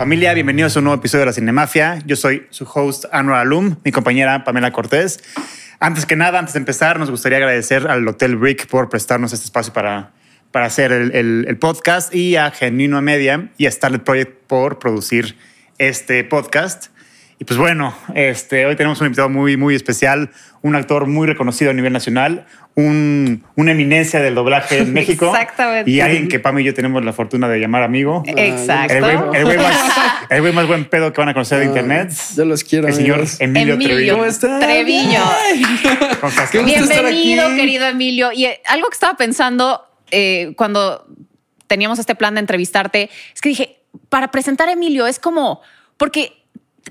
Familia, bienvenidos a un nuevo episodio de La Cinemafia. Yo soy su host, Anwar Alum, mi compañera Pamela Cortés. Antes que nada, antes de empezar, nos gustaría agradecer al Hotel Brick por prestarnos este espacio para, para hacer el, el- el podcast y a Genuino Media y a Starlet Project por producir este podcast. Y pues bueno, este, hoy tenemos un invitado muy, muy especial, un actor muy reconocido a nivel nacional, un, una eminencia del doblaje en México. Exactamente. Y alguien que Pam y yo tenemos la fortuna de llamar amigo. Exacto. El güey, el güey más, el güey más buen pedo que van a conocer de internet. Yo los quiero. El señor amigos. Emilio, Emilio. Treviño. ¿Cómo? Treviño. ¿Cómo estás? Gusto estar Bienvenido, querido Emilio. Y eh, algo que estaba pensando eh, cuando teníamos este plan de entrevistarte es que dije, para presentar a Emilio es como, porque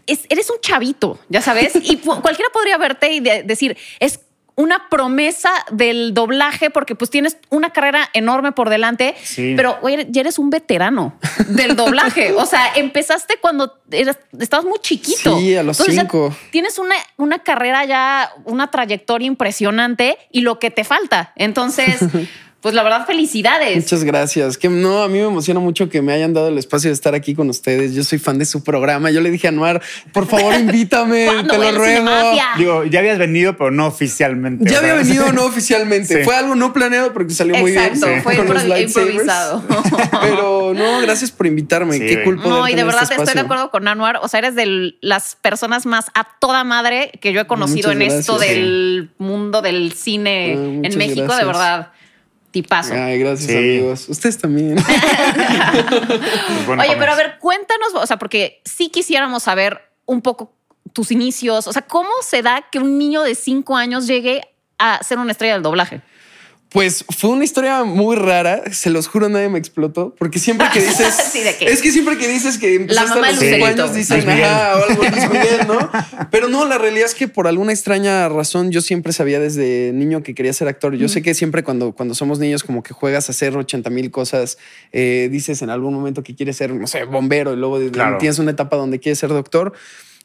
es- eres un chavito, ya sabes, y cualquiera podría verte y de- decir, es una promesa del doblaje porque pues tienes una carrera enorme por delante, Sí. pero güey, ya eres un veterano del doblaje. O sea, empezaste cuando eras, estabas muy chiquito. Sí, a los Entonces, cinco. tienes una, una carrera ya, una trayectoria impresionante y lo que te falta. Entonces, pues la verdad, felicidades. Muchas gracias. Que no, a mí me emociona mucho que me hayan dado el espacio de estar aquí con ustedes. Yo soy fan de su programa. Yo le dije a Anuar, por favor, invítame, ¿Cuándo te lo ruego. Digo, ya habías venido, pero no oficialmente. Ya había venido no oficialmente. Sí. Fue algo no planeado porque salió muy bien. Exacto, fue con los improvisado. Pero no, gracias por invitarme. Sí, Qué poder No, y de verdad este estoy de acuerdo con Anuar. O sea, eres de las personas más a toda madre que yo he conocido Muchas en esto del mundo del cine Ah, en México. De verdad, tipazo. Ay, gracias, Sí. amigos. Ustedes también. bueno, Oye, pero a ver, cuéntanos, o sea, porque sí quisiéramos saber un poco tus inicios, o sea, ¿cómo se da que un niño de cinco años llegue a ser una estrella del doblaje? Pues fue una historia muy rara, se los juro, nadie me explotó, porque siempre que dices, Sí, ¿de qué? es que siempre que dices que empezaste mamá a los cinco años dicen, ajá, o algo Luis Miguel, ¿no? Pero no, la realidad es que por alguna extraña razón yo siempre sabía desde niño que quería ser actor. Yo sé que siempre cuando, cuando somos niños como que juegas a hacer 80 mil cosas, eh, dices en algún momento que quieres ser, no sé, bombero y luego Claro. tienes una etapa donde quieres ser doctor.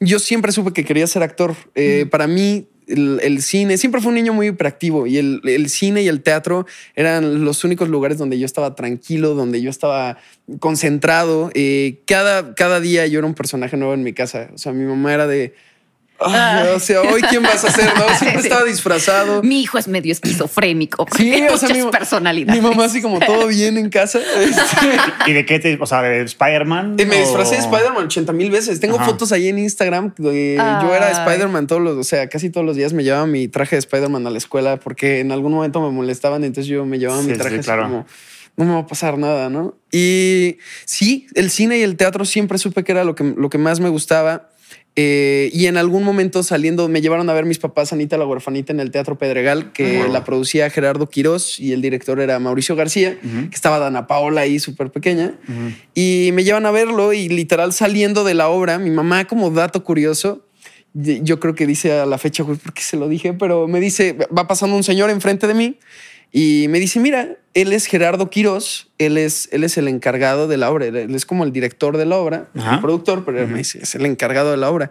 Yo siempre supe que quería ser actor. Eh, Para mí, el, cine, siempre fue un niño muy hiperactivo y el, el cine y el teatro eran los únicos lugares donde yo estaba tranquilo, donde yo estaba concentrado. Eh, cada, cada día yo era un personaje nuevo en mi casa. O sea, mi mamá era de... "Ay, o sea, hoy quién vas a hacer, ¿no? Siempre Sí. estaba disfrazado. Mi hijo es medio esquizofrénico, Sí, o sea, muchas mi, personalidades. mi mamá así como todo bien en casa. Este, ¿Y de qué te, o sea, de Spider-Man? Y me o- disfracé de Spider-Man 80 mil veces. Tengo Ajá. fotos ahí en Instagram. de- yo era. Spider-Man todos los, o sea, casi todos los días me llevaba mi traje de Spider-Man a la escuela porque en algún momento me molestaban. Entonces yo me llevaba Sí, mi sí, traje así claro. como no me va a pasar nada, ¿no? Y sí, el cine y el teatro siempre supe que era lo que, lo que más me gustaba. Eh, y en algún momento saliendo, me llevaron a ver mis papás Anita la huerfanita en el Teatro Pedregal, que Wow. la producía Gerardo Quirós y el director era Mauricio García, que estaba Dana Paola ahí súper pequeña. Y me llevan a verlo y literal saliendo de la obra, mi mamá como dato curioso, yo creo que dice a la fecha, güey, porque se lo dije, pero me dice, va pasando un señor enfrente de mí y me dice, mira, él es Gerardo Quirós, él es, él es el encargado de la obra, él es como el director de la obra, Ajá. el productor, pero él me dice, es el encargado de la obra.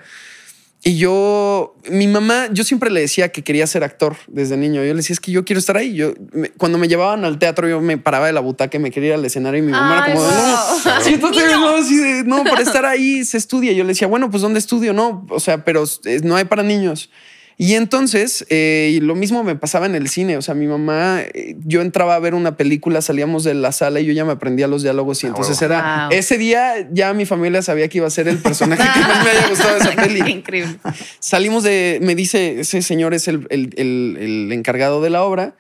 Y yo, mi mamá, yo siempre le decía que quería ser actor desde niño. Yo le decía, es que yo quiero estar ahí. Yo, me- cuando me llevaban al teatro, yo me paraba de la butaca y me quería ir al escenario. Y mi mamá Ay, era como, no, siéntate, no, para estar ahí se estudia. Yo le decía, bueno, pues ¿dónde estudio? No, o sea, pero eh, no hay para niños. Y entonces, eh, y lo mismo me pasaba en el cine. O sea, mi mamá, eh, yo entraba a ver una película, salíamos de la sala y yo ya me aprendía los diálogos. Y entonces huevo. era Wow. ese día ya mi familia sabía que iba a ser el personaje que más me haya gustado de esa peli. Qué increíble. Salimos de, me dice, ese señor es el, el- el- el encargado de la obra.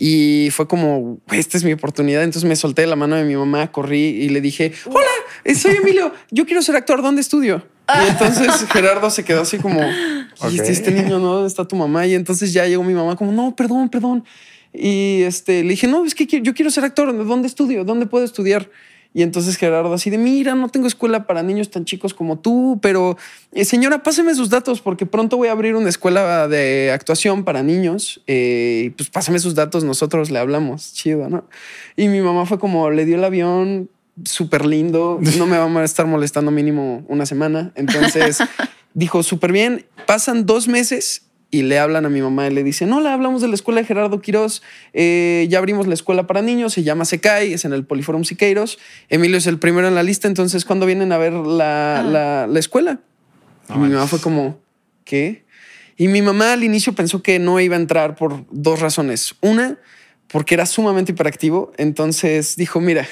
Y fue como, esta es mi oportunidad. Entonces me solté de la mano de mi mamá, corrí y le dije, hola, soy Emilio, yo quiero ser actor, ¿dónde estudio? Y entonces Gerardo se quedó así como, Ok. "Y este, niño, ¿no? ¿Dónde está tu mamá? Y entonces ya llegó mi mamá como, no, perdón, perdón. Y este, le dije, no, es que yo quiero ser actor, ¿dónde estudio? ¿Dónde puedo estudiar? Y entonces Gerardo así de, mira, no tengo escuela para niños tan chicos como tú, pero eh, señora, páseme sus datos porque pronto voy a abrir una escuela de actuación para niños. Eh, pues pásame sus datos, nosotros le hablamos, chido, ¿no? Y mi mamá fue como, le dio el avión, súper lindo, no me va a estar molestando mínimo una semana. Entonces dijo, súper bien, pasan dos meses y le hablan a mi mamá y le dicen, no, le hablamos de la escuela de Gerardo Quirós, eh, ya abrimos la escuela para niños, se llama Secai, es en el Poliforum Siqueiros, Emilio es el primero en la lista, entonces ¿cuándo vienen a ver la, Ah. la- la escuela? No y mi mamá fue como, ¿qué? Y mi mamá al inicio pensó que no iba a entrar por dos razones. Una, porque era sumamente hiperactivo, entonces dijo, mira,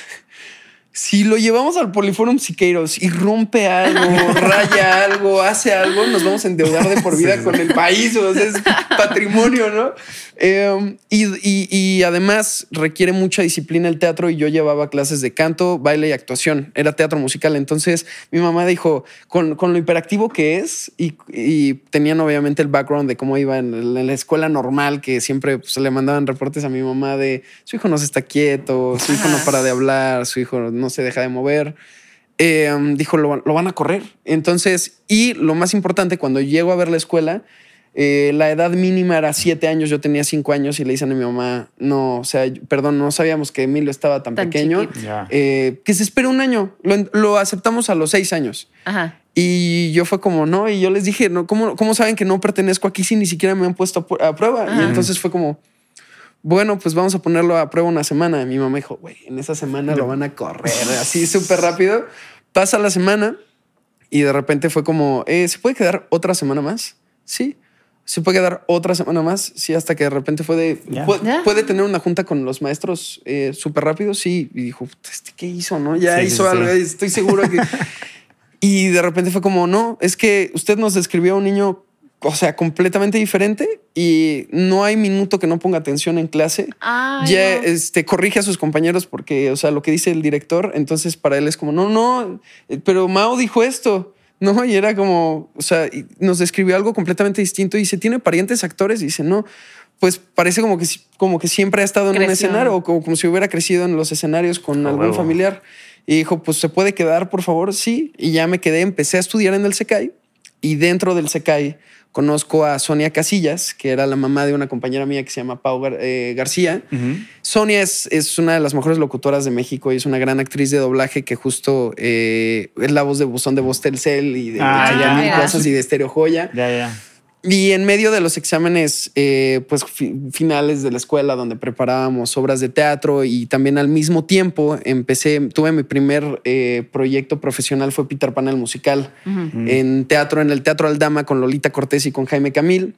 si lo llevamos al Poliforum Siqueiros y rompe algo, raya algo, hace algo, nos vamos a endeudar de por vida Sí, con el país. O sea, es patrimonio, ¿no? Eh, y, y- y además requiere mucha disciplina el teatro y yo llevaba clases de canto, baile y actuación. Era teatro musical. Entonces mi mamá dijo, con, con lo hiperactivo que es y, y tenían obviamente el background de cómo iba en, la escuela normal, que siempre pues, le mandaban reportes a mi mamá de su hijo no se está quieto, su hijo no para de hablar, su hijo no se deja de mover. Eh, dijo, lo, lo van a correr. Entonces, y lo más importante, cuando llego a ver la escuela, eh, la edad mínima era siete años, yo tenía cinco años y le dicen a mi mamá, no, o sea, perdón, no sabíamos que Emilio estaba tan, Tan pequeño, eh, que se espera un año, lo, lo aceptamos a los seis años. Ajá. Y yo fue como, no, y yo les dije, no, ¿cómo, cómo saben que no pertenezco aquí si ni siquiera me han puesto a prueba? Y entonces fue como, bueno, pues vamos a ponerlo a prueba una semana. Mi mamá dijo, güey, en esa semana lo van a correr así súper rápido. Pasa la semana y de repente fue como, eh, ¿se puede quedar otra semana más? Sí. ¿Se puede quedar otra semana más? Sí, hasta que de repente fue de, Ya. ¿puede, Ya. puede tener una junta con los maestros eh, súper rápido? Sí. Y dijo, ¿este qué hizo? ¿No? Ya Sí, sí, hizo sí. algo, estoy seguro que... y de repente fue como, no, es que usted nos describió a un niño, o sea, completamente diferente y no hay minuto que no ponga atención en clase Ay, ya no. este, corrige a sus compañeros porque, o sea, lo que dice el director, entonces para él es como, no, no, eh, pero Mao dijo esto. No, y era como, o sea, nos describió algo completamente distinto y dice, ¿tiene parientes actores? Y dice, no, pues parece como que, como que siempre ha estado en un Creció. escenario o como, como si hubiera crecido en los escenarios con A algún huevo. familiar. Y dijo, pues se puede quedar, por favor, sí. Y ya me quedé, empecé a estudiar en el SECAI y dentro del SECAI conozco a Sonia Casillas, que era la mamá de una compañera mía que se llama Pau Gar- eh, García. Sonia es, es una de las mejores locutoras de México y es una gran actriz de doblaje que justo eh, es la voz de Buzón de Voz Telcel y de Ah, Chayanne ya. mil Mira. cosas y de Estéreo Joya. Ya, ya. Y en medio de los exámenes, eh, pues fi- finales de la escuela donde preparábamos obras de teatro y también al mismo tiempo empecé, tuve mi primer eh, proyecto profesional fue Peter Pan el musical en teatro, en el Teatro Aldama con Lolita Cortés y con Jaime Camil.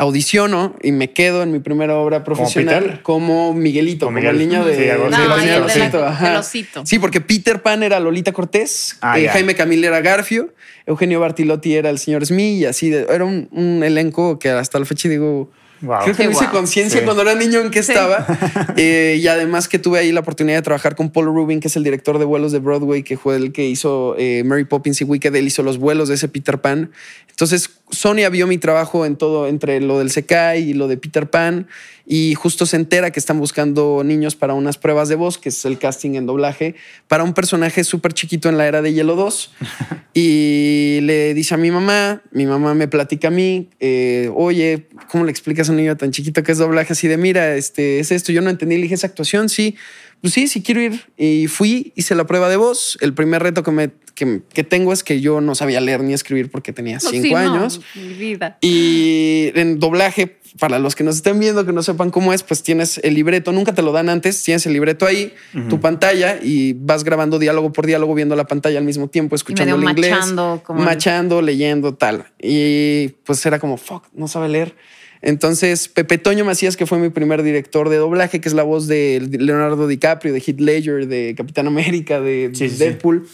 Audiciono y me quedo en mi primera obra profesional Peter? como Miguelito, Como como, el niño de, Sí, de No, la-. Sí, porque Peter Pan era Lolita Cortés, Ah, eh. Jaime Camil era Garfio, Eugenio Bartilotti era el señor Smith y así. de- era un, un elenco que hasta la fecha digo, Wow. creo que no hice conciencia Sí. cuando era niño en qué Sí. estaba. Eh, y además que tuve ahí la oportunidad de trabajar con Paul Rubin, que es el director de vuelos de Broadway, que fue el que hizo eh, Mary Poppins y Wicked. Él hizo los vuelos de ese Peter Pan. Entonces, Sonia vio mi trabajo en todo, entre lo del Sekai y lo de Peter Pan. Y justo se entera que están buscando niños para unas pruebas de voz, que es el casting en doblaje, para un personaje súper chiquito en la era de Hielo 2. y le dice a mi mamá, mi mamá me platica a mí, eh, oye, ¿cómo le explicas a un niño tan chiquito que es doblaje? Así de, mira, este, es esto, yo no entendí, le dije, ¿esa actuación? Sí, pues sí, sí quiero ir. Y fui, hice la prueba de voz. El primer reto que, me, que, que tengo es que yo no sabía leer ni escribir porque tenía No, cinco sí, no, años. mi vida. Y en doblaje, para los que nos estén viendo, que no sepan cómo es, pues tienes el libreto, nunca te lo dan antes, tienes el libreto ahí, tu pantalla y vas grabando diálogo por diálogo, viendo la pantalla al mismo tiempo, escuchando el inglés, machando, como- machando, leyendo, tal. Y pues era como, fuck, no sabe leer. Entonces, Pepe Toño Macías, que fue mi primer director de doblaje, que es la voz de Leonardo DiCaprio, de Heath Ledger, de Capitán América, de Sí, sí, sí. Deadpool,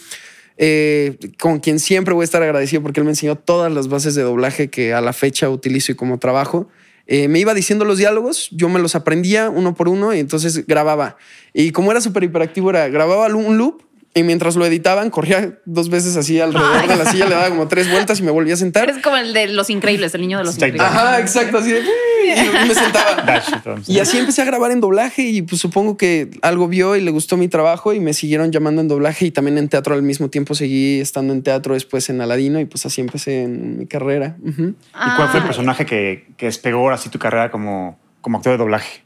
eh, con quien siempre voy a estar agradecido porque él me enseñó todas las bases de doblaje que a la fecha utilizo y como trabajo. Eh, me iba diciendo los diálogos, yo me los aprendía uno por uno y entonces grababa. Y como era súper hiperactivo, era grababa un loop y mientras lo editaban, corría dos veces así alrededor de la silla, le daba como tres vueltas y me volvía a sentar. Eres como el de los increíbles, el niño de los Exacto. increíbles. Ajá, exacto, así de y me sentaba. Y así empecé a grabar en doblaje y pues supongo que algo vio y le gustó mi trabajo y me siguieron llamando en doblaje y también en teatro al mismo tiempo seguí estando en teatro después en Aladino y pues así empecé en mi carrera. ¿Y cuál fue el Ah, personaje que, que despegó así tu carrera como, como actor de doblaje?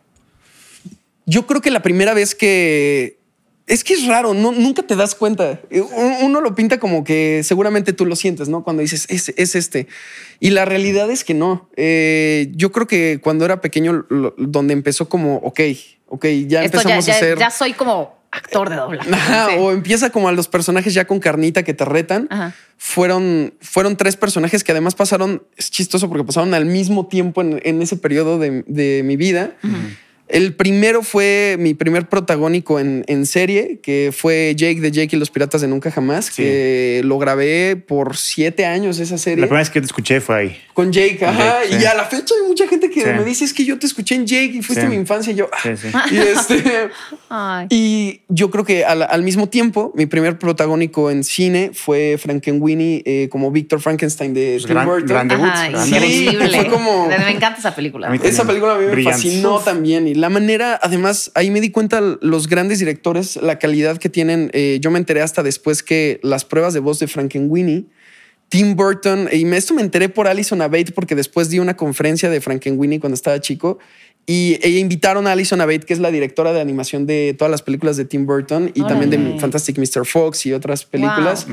Yo creo que la primera vez que Es que es raro, no, nunca te das cuenta. Uno lo pinta como que seguramente tú lo sientes, ¿no? Cuando dices, es, es este. Y la realidad es que no. Eh, yo creo que cuando era pequeño, donde empezó como, ok, ok, ya empezamos a hacer... Ya soy como actor de doblaje. O empieza como a los personajes ya con carnita que te retan. Fueron, fueron tres personajes que además pasaron, es chistoso porque pasaron al mismo tiempo en, ese periodo de, mi vida. El primero fue mi primer protagónico en, serie, que fue Jake de Jake y los Piratas de Nunca Jamás, que lo grabé por siete años esa serie. La primera vez que te escuché fue ahí. Con Jake, ajá. Y a la fecha hay mucha gente que me dice, es que yo te escuché en Jake y fuiste mi infancia. Y yo, ah". y, este, y yo creo que al, mismo tiempo, mi primer protagónico en cine fue Frankenweenie eh, como Victor Frankenstein de Tim Burton. Gran fue como... Me encanta esa película. Esa película a mí me fascinó también. Y la manera, además, ahí me di cuenta los grandes directores, la calidad que tienen. Eh, yo me enteré hasta después que las pruebas de voz de Frankenweenie, Tim Burton, y esto me enteré por Alison Abate porque después di una conferencia de Frankenweenie cuando estaba chico y ella invitaron a Alison Abate, que es la directora de animación de todas las películas de Tim Burton y también de Fantastic Mr. Fox y otras películas.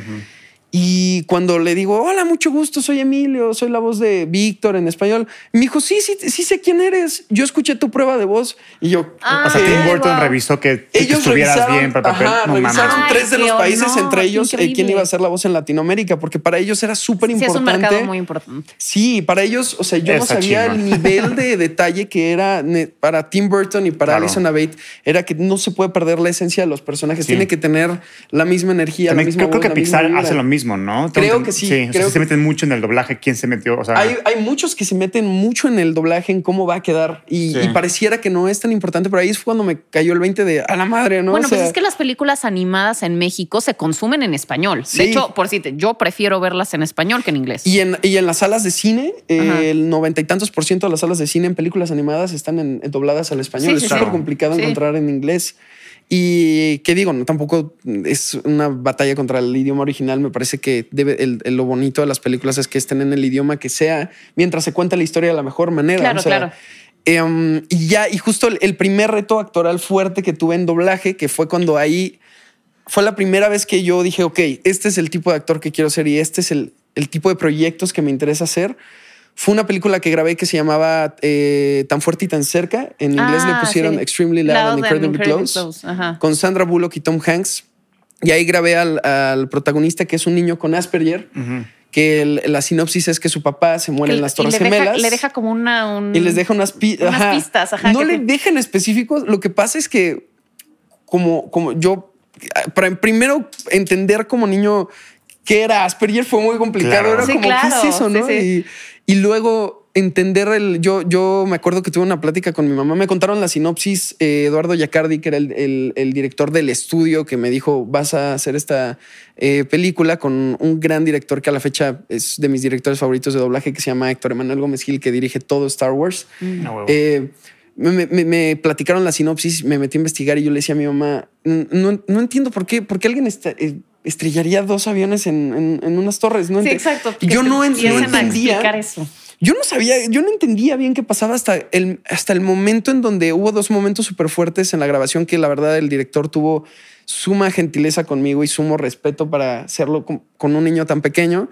Y cuando le digo, hola, mucho gusto, soy Emilio, soy la voz de Víctor en español, me dijo, sí, sí, sí sé quién eres. Yo escuché tu prueba de voz y yo. Ah, o sea, Tim Burton revisó que, Ellos estuvieras bien para papel. Ajá, revisaron tres de los países, entre ellos eh, quién iba a ser la voz en Latinoamérica, porque para ellos era súper importante. Sí, es un mercado muy importante. Sí, para ellos, o sea, yo no sabía el nivel de detalle que era para Tim Burton y para Alison Abate, era que no se puede perder la esencia de los personajes, tiene que tener la misma energía, la misma Creo que Pixar hace lo mismo mismo, ¿no? Creo que sí. Sí, creo se meten mucho en el doblaje. ¿Quién se metió? O sea, hay, hay, muchos que se meten mucho en el doblaje, en cómo va a quedar. Y, pareciera que no es tan importante, pero ahí es cuando me cayó el 20 de a la madre, ¿no? Bueno, pues es que las películas animadas en México se consumen en español. De hecho, por si yo prefiero verlas en español que en inglés. Y en, y en las salas de cine, el noventa y tantos por ciento de las salas de cine en películas animadas están en, dobladas al español. es súper complicado encontrar en inglés. Y qué digo, no tampoco es una batalla contra el idioma original. Me parece que debe, el, lo bonito de las películas es que estén en el idioma que sea, mientras se cuenta la historia de la mejor manera. Claro, claro. Em, y ya, y justo el, primer reto actoral fuerte que tuve en doblaje, que fue cuando ahí fue la primera vez que yo dije, ok, este es el tipo de actor que quiero ser y este es el, el tipo de proyectos que me interesa hacer fue una película que grabé que se llamaba eh, Tan fuerte y tan cerca. En inglés le ah, pusieron Extremely Loud, and Incredibly, Close, con Sandra Bullock y Tom Hanks. Y ahí grabé al, protagonista que es un niño con Asperger. Que la sinopsis es que su papá se muere en las Torres Gemelas. le deja como una. y les deja unas, pistas. no le dejan específicos. Lo que pasa es que, como, como yo, para primero entender como niño qué era Asperger fue muy complicado. Era como, ¿qué es eso? ¿no? Y, y luego entender el. Yo, yo me acuerdo que tuve una plática con mi mamá. Me contaron la sinopsis. Eh, Eduardo Yacardi, que era el, director del estudio, que me dijo: Vas a hacer esta eh, película con un gran director que a la fecha es de mis directores favoritos de doblaje, que se llama Héctor Emanuel Gómez Gil, que dirige todo Star Wars. Mm. Eh, me, platicaron la sinopsis, me metí a investigar y yo le decía a mi mamá: No, no entiendo por qué, por qué alguien está estrellaría dos aviones en, unas torres. ¿no? Sí, exacto. Yo no, entendía. Eso. Yo no sabía, yo no entendía bien qué pasaba hasta el, hasta el momento en donde hubo dos momentos súper fuertes en la grabación que la verdad el director tuvo suma gentileza conmigo y sumo respeto para hacerlo con, un niño tan pequeño.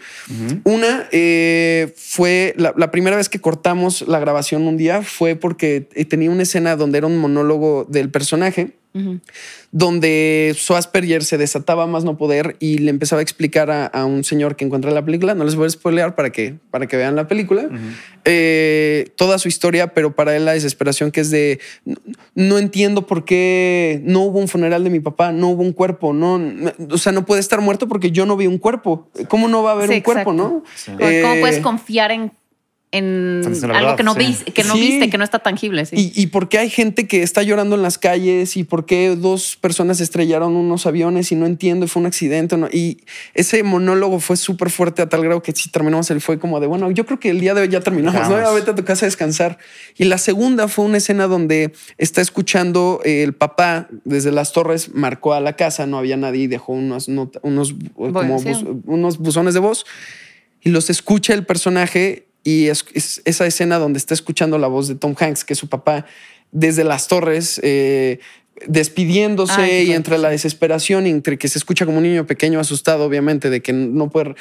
Una eh, fue la, la, primera vez que cortamos la grabación un día fue porque tenía una escena donde era un monólogo del personaje donde su Asperger se desataba más no poder y le empezaba a explicar a, un señor que encuentra la película, no les voy a spoilear para que, para que vean la película, eh, toda su historia, pero para él la desesperación que es de, no, entiendo por qué no hubo un funeral de mi papá, no hubo un cuerpo, no, o sea, no puede estar muerto porque yo no vi un cuerpo. ¿Cómo no va a haber un cuerpo, no? ¿Cómo puedes eh, confiar en en algo que no, viste, que no viste, que no está tangible. Y, y por qué hay gente que está llorando en las calles y por qué dos personas estrellaron unos aviones y no entiendo, fue un accidente. ¿no? Y ese monólogo fue súper fuerte a tal grado que si terminamos, él fue como de, bueno, yo creo que el día de hoy ya terminamos, ¿no? Vete a tu casa a descansar. Y la segunda fue una escena donde está escuchando el papá desde las torres, marcó a la casa, no había nadie y dejó unos, unos, como unos buzones de voz y los escucha el personaje y es, esa escena donde está escuchando la voz de Tom Hanks, que es su papá, desde las torres, eh, despidiéndose qué y entre la desesperación entre que se escucha como un niño pequeño asustado, obviamente, de que no puede...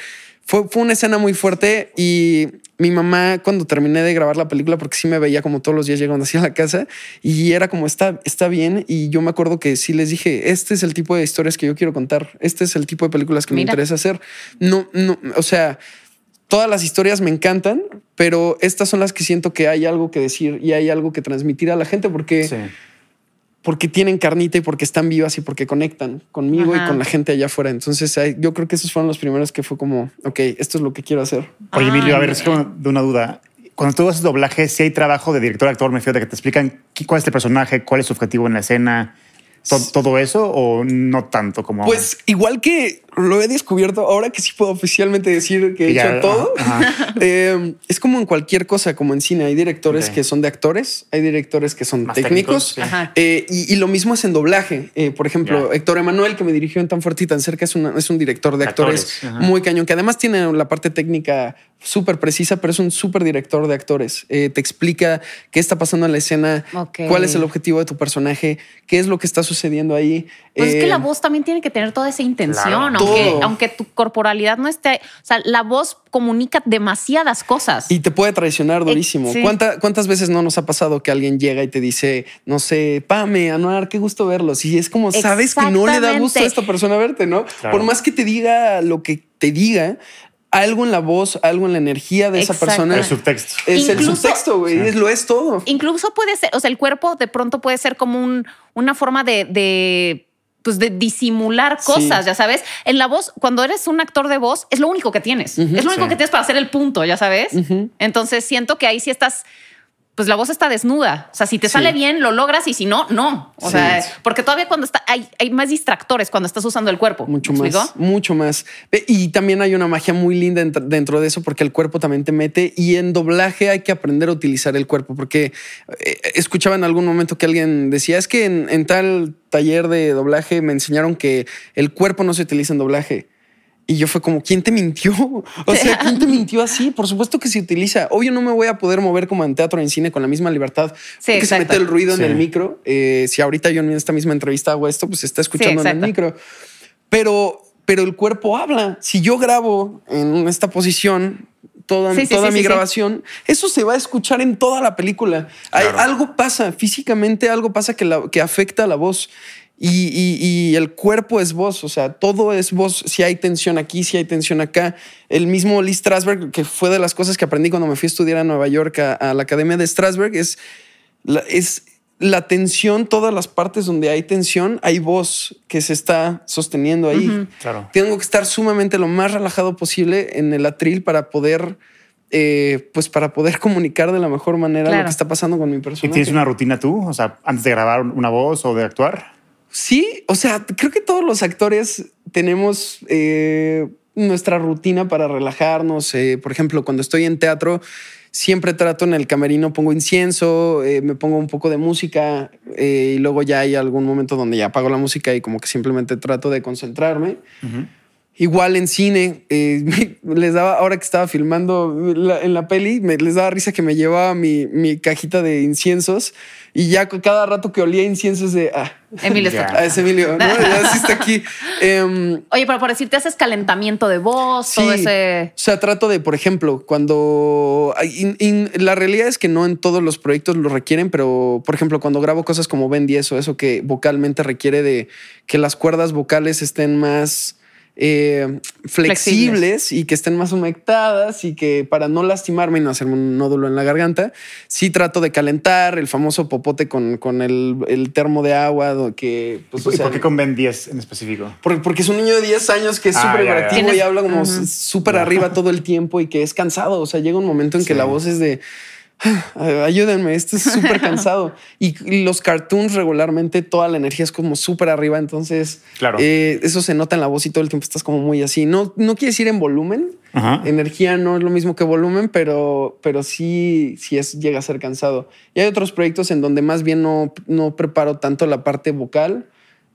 Fue, fue una escena muy fuerte y mi mamá cuando terminé de grabar la película, porque sí me veía como todos los días llegando hacia la casa y era como está, está bien y yo me acuerdo que sí les dije, este es el tipo de historias que yo quiero contar, este es el tipo de películas que me Mira. interesa hacer. No, no, o sea, todas las historias me encantan, pero estas son las que siento que hay algo que decir y hay algo que transmitir a la gente porque Sí. porque tienen carnita y porque están vivas y porque conectan conmigo Ajá. y con la gente allá afuera. Entonces, yo creo que esos fueron los primeros que fue como, ok, esto es lo que quiero hacer. Oye, Emilio, a ver, Ay. es como de una duda. Cuando tú haces doblaje, si hay trabajo de director, actor, me refiero de que te explican cuál es el personaje, cuál es su objetivo en la escena, to- todo eso, o no tanto como. Pues igual que lo he descubierto, ahora que sí puedo oficialmente decir que he ya, hecho todo, ajá, eh, es como en cualquier cosa, como en cine. Hay directores que son de actores, hay directores que son Más técnicos. técnicos, sí. Eh, y, y lo mismo es en doblaje. Eh, por ejemplo, Ya. Héctor Emanuel, que me dirigió en Tan Fuerte y Tan Cerca, es, una- es un director de actores, muy cañón, que además tiene la parte técnica súper precisa, pero es un súper director de actores. Eh, te explica qué está pasando en la escena, cuál es el objetivo de tu personaje, qué es lo que está sucediendo ahí. Pues es que la voz también tiene que tener toda esa intención, Claro. Aunque, Todo. aunque tu corporalidad no esté. O sea, la voz comunica demasiadas cosas. Y te puede traicionar durísimo. sí. ¿Cuánta- ¿Cuántas veces no nos ha pasado que alguien llega y te dice, no sé, Pame, Anuar, qué gusto verlos? Y es como, sabes que no le da gusto a esta persona verte, ¿no? Claro. Por más que te diga lo que te diga, algo en la voz, algo en la energía de esa persona el subtexto. es el Incluso- subtexto, güey. Sí. Lo es todo. Incluso puede ser, o sea, el cuerpo de pronto puede ser como un, una forma de, de, pues de disimular Sí. cosas, ya sabes. En la voz, cuando eres un actor de voz, es lo único que tienes. Es lo único Sí. que tienes para hacer el punto, ya sabes. Entonces siento que ahí sí estás, pues la voz está desnuda. O sea, si te Sí. sale bien, lo logras y si no, no. O Sí. sea, porque todavía cuando está, hay, hay más distractores cuando estás usando el cuerpo. Mucho ¿Me más, mucho más. Y también hay una magia muy linda dentro- de eso porque el cuerpo también te mete y en doblaje hay que aprender a utilizar el cuerpo porque eh, escuchaba en algún momento que alguien decía es que en, en tal taller de doblaje me enseñaron que el cuerpo no se utiliza en doblaje. Y yo fue como, ¿quién te mintió? O sea, ¿quién te mintió así? Por supuesto que se utiliza. Obvio no me voy a poder mover como en teatro o en cine con la misma libertad. Sí, porque se mete el ruido Sí. en el micro. Eh, si ahorita yo en esta misma entrevista hago esto, pues se está escuchando en el micro. Pero, pero el cuerpo habla. Si yo grabo en esta posición toda, Sí, sí, toda sí, mi sí, sí. grabación, eso se va a escuchar en toda la película. Hay, Claro. algo pasa físicamente, algo pasa que, la- que afecta a la voz. Y, y- y el cuerpo es voz, o sea, todo es voz. Si hay tensión aquí, si hay tensión acá. El mismo Lee Strasberg, que fue de las cosas que aprendí cuando me fui a estudiar a Nueva York, a, a la Academia de Strasberg, es la, es la tensión, todas las partes donde hay tensión, hay voz que se está sosteniendo ahí. Ujú. Claro. Tengo que estar sumamente lo más relajado posible en el atril para poder, eh, pues para poder comunicar de la mejor manera lo Claro. que está pasando con mi ¿Y personaje. tienes una rutina tú? O sea, antes de grabar una voz o de actuar. Sí, o sea, creo que todos los actores tenemos eh, nuestra rutina para relajarnos. Eh, por ejemplo, cuando estoy en teatro, siempre trato en el camerino, pongo incienso, eh, me pongo un poco de música y luego ya hay algún momento donde ya apago la música y como que simplemente trato de concentrarme. Igual en cine, eh, les daba, ahora que estaba filmando la- en la peli, me, les daba risa que me llevaba mi, mi cajita de inciensos y ya cada rato que olía inciensos de, ah, Emilio está Ah, es Emilio, ¿no? Ya sí está aquí. Em, Oye, pero por decirte, haces calentamiento de voz, sí, todo ese. o sea, trato de, por ejemplo, cuando in- in- la realidad es que no en todos los proyectos lo requieren, pero por ejemplo, cuando grabo cosas como Ben 10 o eso que vocalmente requiere de que las cuerdas vocales estén más eh, flexibles, y que estén más humectadas y que para no lastimarme y no hacerme un nódulo en la garganta, sí trato de calentar el famoso popote con, con el, el termo de agua que pues, o ¿Y sea, por qué con Ben 10 en específico? porque, porque es un niño de 10 años que es Ah, súper hiperactivo y habla como súper arriba todo el tiempo y que es cansado. O sea, llega un momento en que la voz es de "Ah, ayúdenme, esto es súper cansado. Y, los cartoons regularmente toda la energía es como súper arriba. Entonces, Claro. eh, eso se nota en la voz y todo el tiempo estás como muy así. No, no quiere decir en volumen. Ajá. Energía no es lo mismo que volumen, pero, pero sí, sí es, llega a ser cansado. Y hay otros proyectos en donde más bien no, no preparo tanto la parte vocal.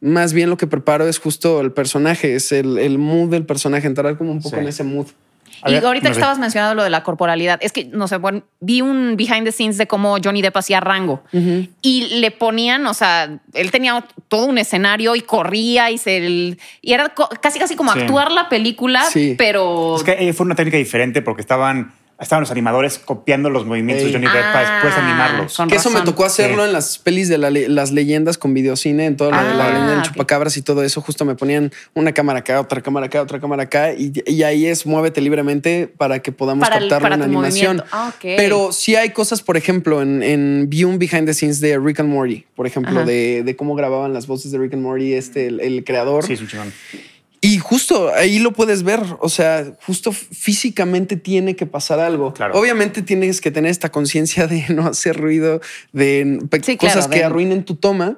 Más bien lo que preparo es justo el personaje, es el, el mood del personaje, entrar como un poco Sí. en ese mood. Y ahorita no que estabas mencionando lo de la corporalidad, es que, no sé, bueno, vi un behind the scenes de cómo Johnny Depp hacía rango y le ponían, o sea, él tenía todo un escenario y corría y se... Y era casi, casi como Sí. actuar la película, Sí. pero... Es que eh, fue una técnica diferente porque estaban, estaban los animadores copiando los movimientos de Johnny Depp para después Ah, animarlos. Que eso me tocó hacerlo Sí. en las pelis de la las leyendas con videocine, en todo lo de la Ah, leyenda del chupacabras y todo eso. Justo me ponían una cámara acá, otra cámara acá, otra cámara acá. Y, y ahí es muévete libremente para que podamos Para el- captarlo para en animación. Ah. Pero sí hay cosas, por ejemplo, en, en vi un behind the scenes de Rick and Morty, por ejemplo, de cómo grababan las voces de Rick and Morty, este, el, el creador. Sí, es un chingón. Y justo ahí lo puedes ver, o sea, justo físicamente tiene que pasar algo. Claro. Obviamente tienes que tener esta conciencia de no hacer ruido, de Sí, cosas claro, que de- arruinen tu toma,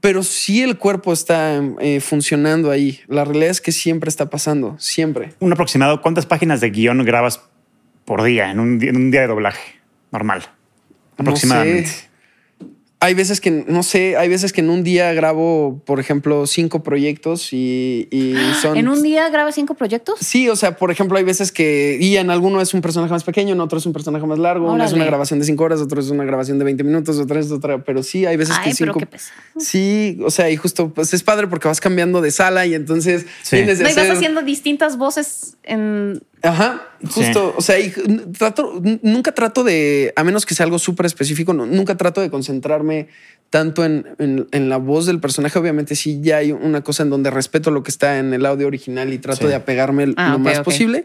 pero sí el cuerpo está eh, funcionando ahí. La realidad es que siempre está pasando, siempre. Un aproximado, ¿cuántas páginas de guion grabas por día en un, en un día de doblaje normal? Aproximadamente. sé. Hay veces que, no sé, hay veces que en un día grabo, por ejemplo, cinco proyectos y, y son... ¿En un día grabas cinco proyectos? Sí, o sea, por ejemplo, hay veces que y en alguno es un personaje más pequeño, en otro es un personaje más largo, uno es Órale. una grabación de cinco horas, otro es una grabación de 20 minutos, otra es otra, pero sí, hay veces Ay, que pero cinco. qué pesado. Sí, o sea, y justo pues es padre porque vas cambiando de sala y entonces Sí. tienes de No, y vas haciendo distintas voces en... Ajá, justo, o sea, y trato, nunca trato de, a menos que sea algo súper específico, no- nunca trato de concentrarme tanto en, en- en la voz del personaje. Obviamente sí ya hay una cosa en donde respeto lo que está en el audio original y trato Sí. de apegarme Ah, lo más posible,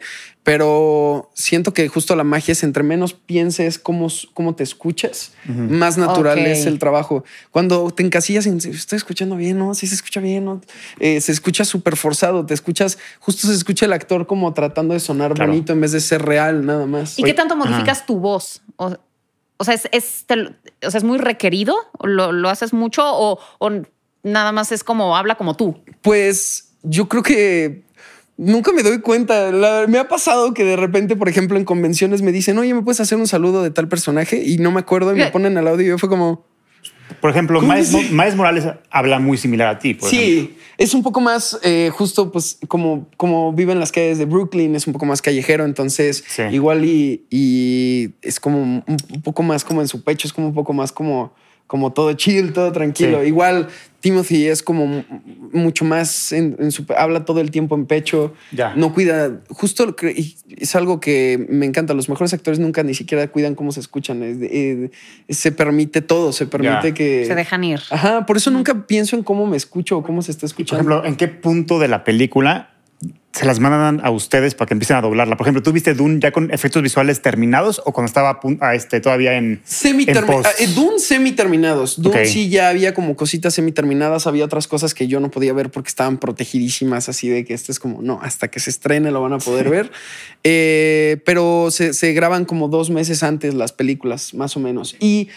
pero siento que justo la magia es entre menos pienses cómo, cómo te escuchas, más natural es el trabajo. Cuando te encasillas en, estoy escuchando bien, ¿no? Sí se escucha bien, ¿no? Eh, se escucha súper forzado, te escuchas, justo se escucha el actor como tratando de sonar Claro. bonito en vez de ser real, nada más. ¿Y Oye, qué tanto modificas tu voz? O, o sea, es, es- te o sea, ¿es muy requerido? ¿O ¿Lo, lo haces mucho o, o nada más es como habla como tú? Pues yo creo que nunca me doy cuenta. La- me ha pasado que de repente, por ejemplo, en convenciones me dicen, oye, ¿me puedes hacer un saludo de tal personaje? Y no me acuerdo y me ponen al audio y yo fue como... Por ejemplo. Miles Morales habla muy similar a ti. por ejemplo. Sí, es un poco más eh, justo, pues como, como vive en las calles de Brooklyn, es un poco más callejero, entonces Sí. igual y, y es como un, un poco más como en su pecho, es como un poco más como, como todo chill, todo tranquilo. Sí. Igual Timothy es como mucho más en, en su, habla todo el tiempo en pecho, Ya. no cuida, justo lo que- y es algo que me encanta, los mejores actores nunca ni siquiera cuidan cómo se escuchan, es se permite todo, se permite Ya. que... Se dejan ir. Ajá, por eso nunca pienso en cómo me escucho o cómo se está Por escuchando. ejemplo, ¿en qué punto de la película se las mandan a ustedes para que empiecen a doblarla? Por ejemplo, ¿tú viste Dune ya con efectos visuales terminados o cuando estaba a este, todavía en, Semi en post? Dune semi terminados. Dune sí ya había como cositas semi terminadas. Había otras cosas que yo no podía ver porque estaban protegidísimas, así de que este es como no, hasta que se estrene lo van a poder ver. Eh, pero se, se graban como dos meses antes las películas, más o menos. Y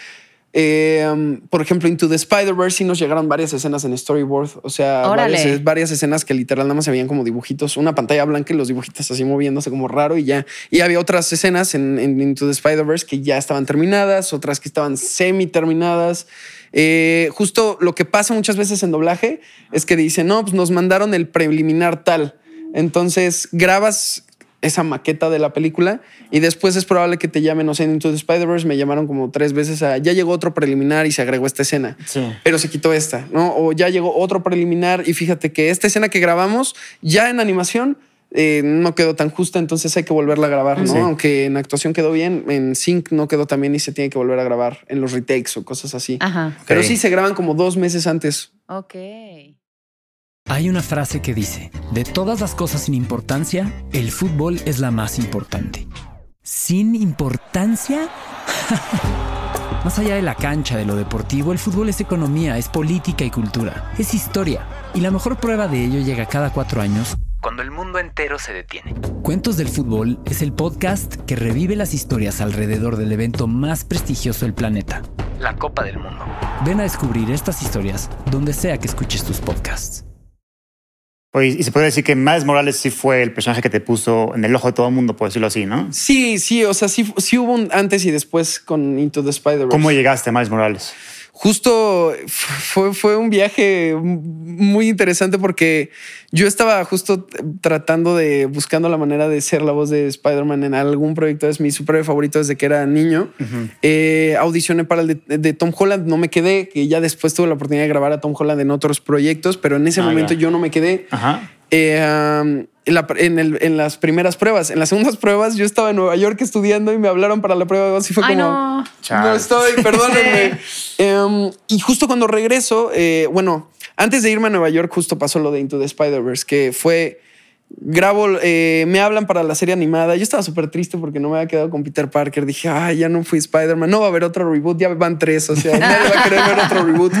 eh, um, por ejemplo, Into the Spider-Verse sí nos llegaron varias escenas en storyboard. O sea, varias, varias escenas que literal nada más se veían como dibujitos, una pantalla blanca y los dibujitos así moviéndose como raro y ya. Y había otras escenas en, en Into the Spider-Verse que ya estaban terminadas, otras que estaban semi terminadas. Eh, justo lo que pasa muchas veces en doblaje es que dicen, no, pues nos mandaron el preliminar tal. Entonces grabas esa maqueta de la película y después es probable que te llamen, no sé, en Into the Spider-Verse me llamaron como tres veces a, ya llegó otro preliminar y se agregó esta escena, Sí. pero se quitó esta, ¿no? O ya llegó otro preliminar y fíjate que esta escena que grabamos ya en animación eh, no quedó tan justa, entonces hay que volverla a grabar, ¿no? Sí. Aunque en actuación quedó bien, en sync no quedó tan bien y se tiene que volver a grabar en los retakes o cosas así. Ajá. Pero sí se graban como dos meses antes. Ok. Hay una frase que dice, de todas las cosas sin importancia, el fútbol es la más importante. ¿Sin importancia? más allá de la cancha, de lo deportivo, el fútbol es economía, es política y cultura, es historia. Y la mejor prueba de ello llega cada cuatro años, cuando el mundo entero se detiene. Cuentos del Fútbol es el podcast que revive las historias alrededor del evento más prestigioso del planeta, la Copa del Mundo. Ven a descubrir estas historias donde sea que escuches tus podcasts. Y se puede decir que Miles Morales sí fue el personaje que te puso en el ojo de todo el mundo, por decirlo así, ¿no? Sí, sí, o sea, sí, sí hubo un antes y después con Into the Spider-Verse. ¿Cómo llegaste a Miles Morales? Justo fue, fue un viaje muy interesante porque yo estaba justo tratando de buscando la manera de ser la voz de Spider-Man en algún proyecto. Es mi super favorito desde que era niño. Eh, audicioné para el de, Tom Holland, no me quedé, que ya después tuve la oportunidad de grabar a Tom Holland en otros proyectos, pero en ese ah, momento yo no me quedé. Eh, en, las primeras pruebas. En las segundas pruebas yo estaba en Nueva York estudiando y me hablaron para la prueba de voz y fue como, no, no estoy, perdónenme. Em, y justo cuando regreso, eh, bueno, antes de irme a Nueva York justo pasó lo de Into the Spider-Verse, que fue grabo, eh, me hablan para la serie animada. Yo estaba súper triste porque no me había quedado con Peter Parker. Dije, ay, ya no fui Spider-Man, no va a haber otro reboot, ya van tres, o sea, nadie va a querer ver otro reboot.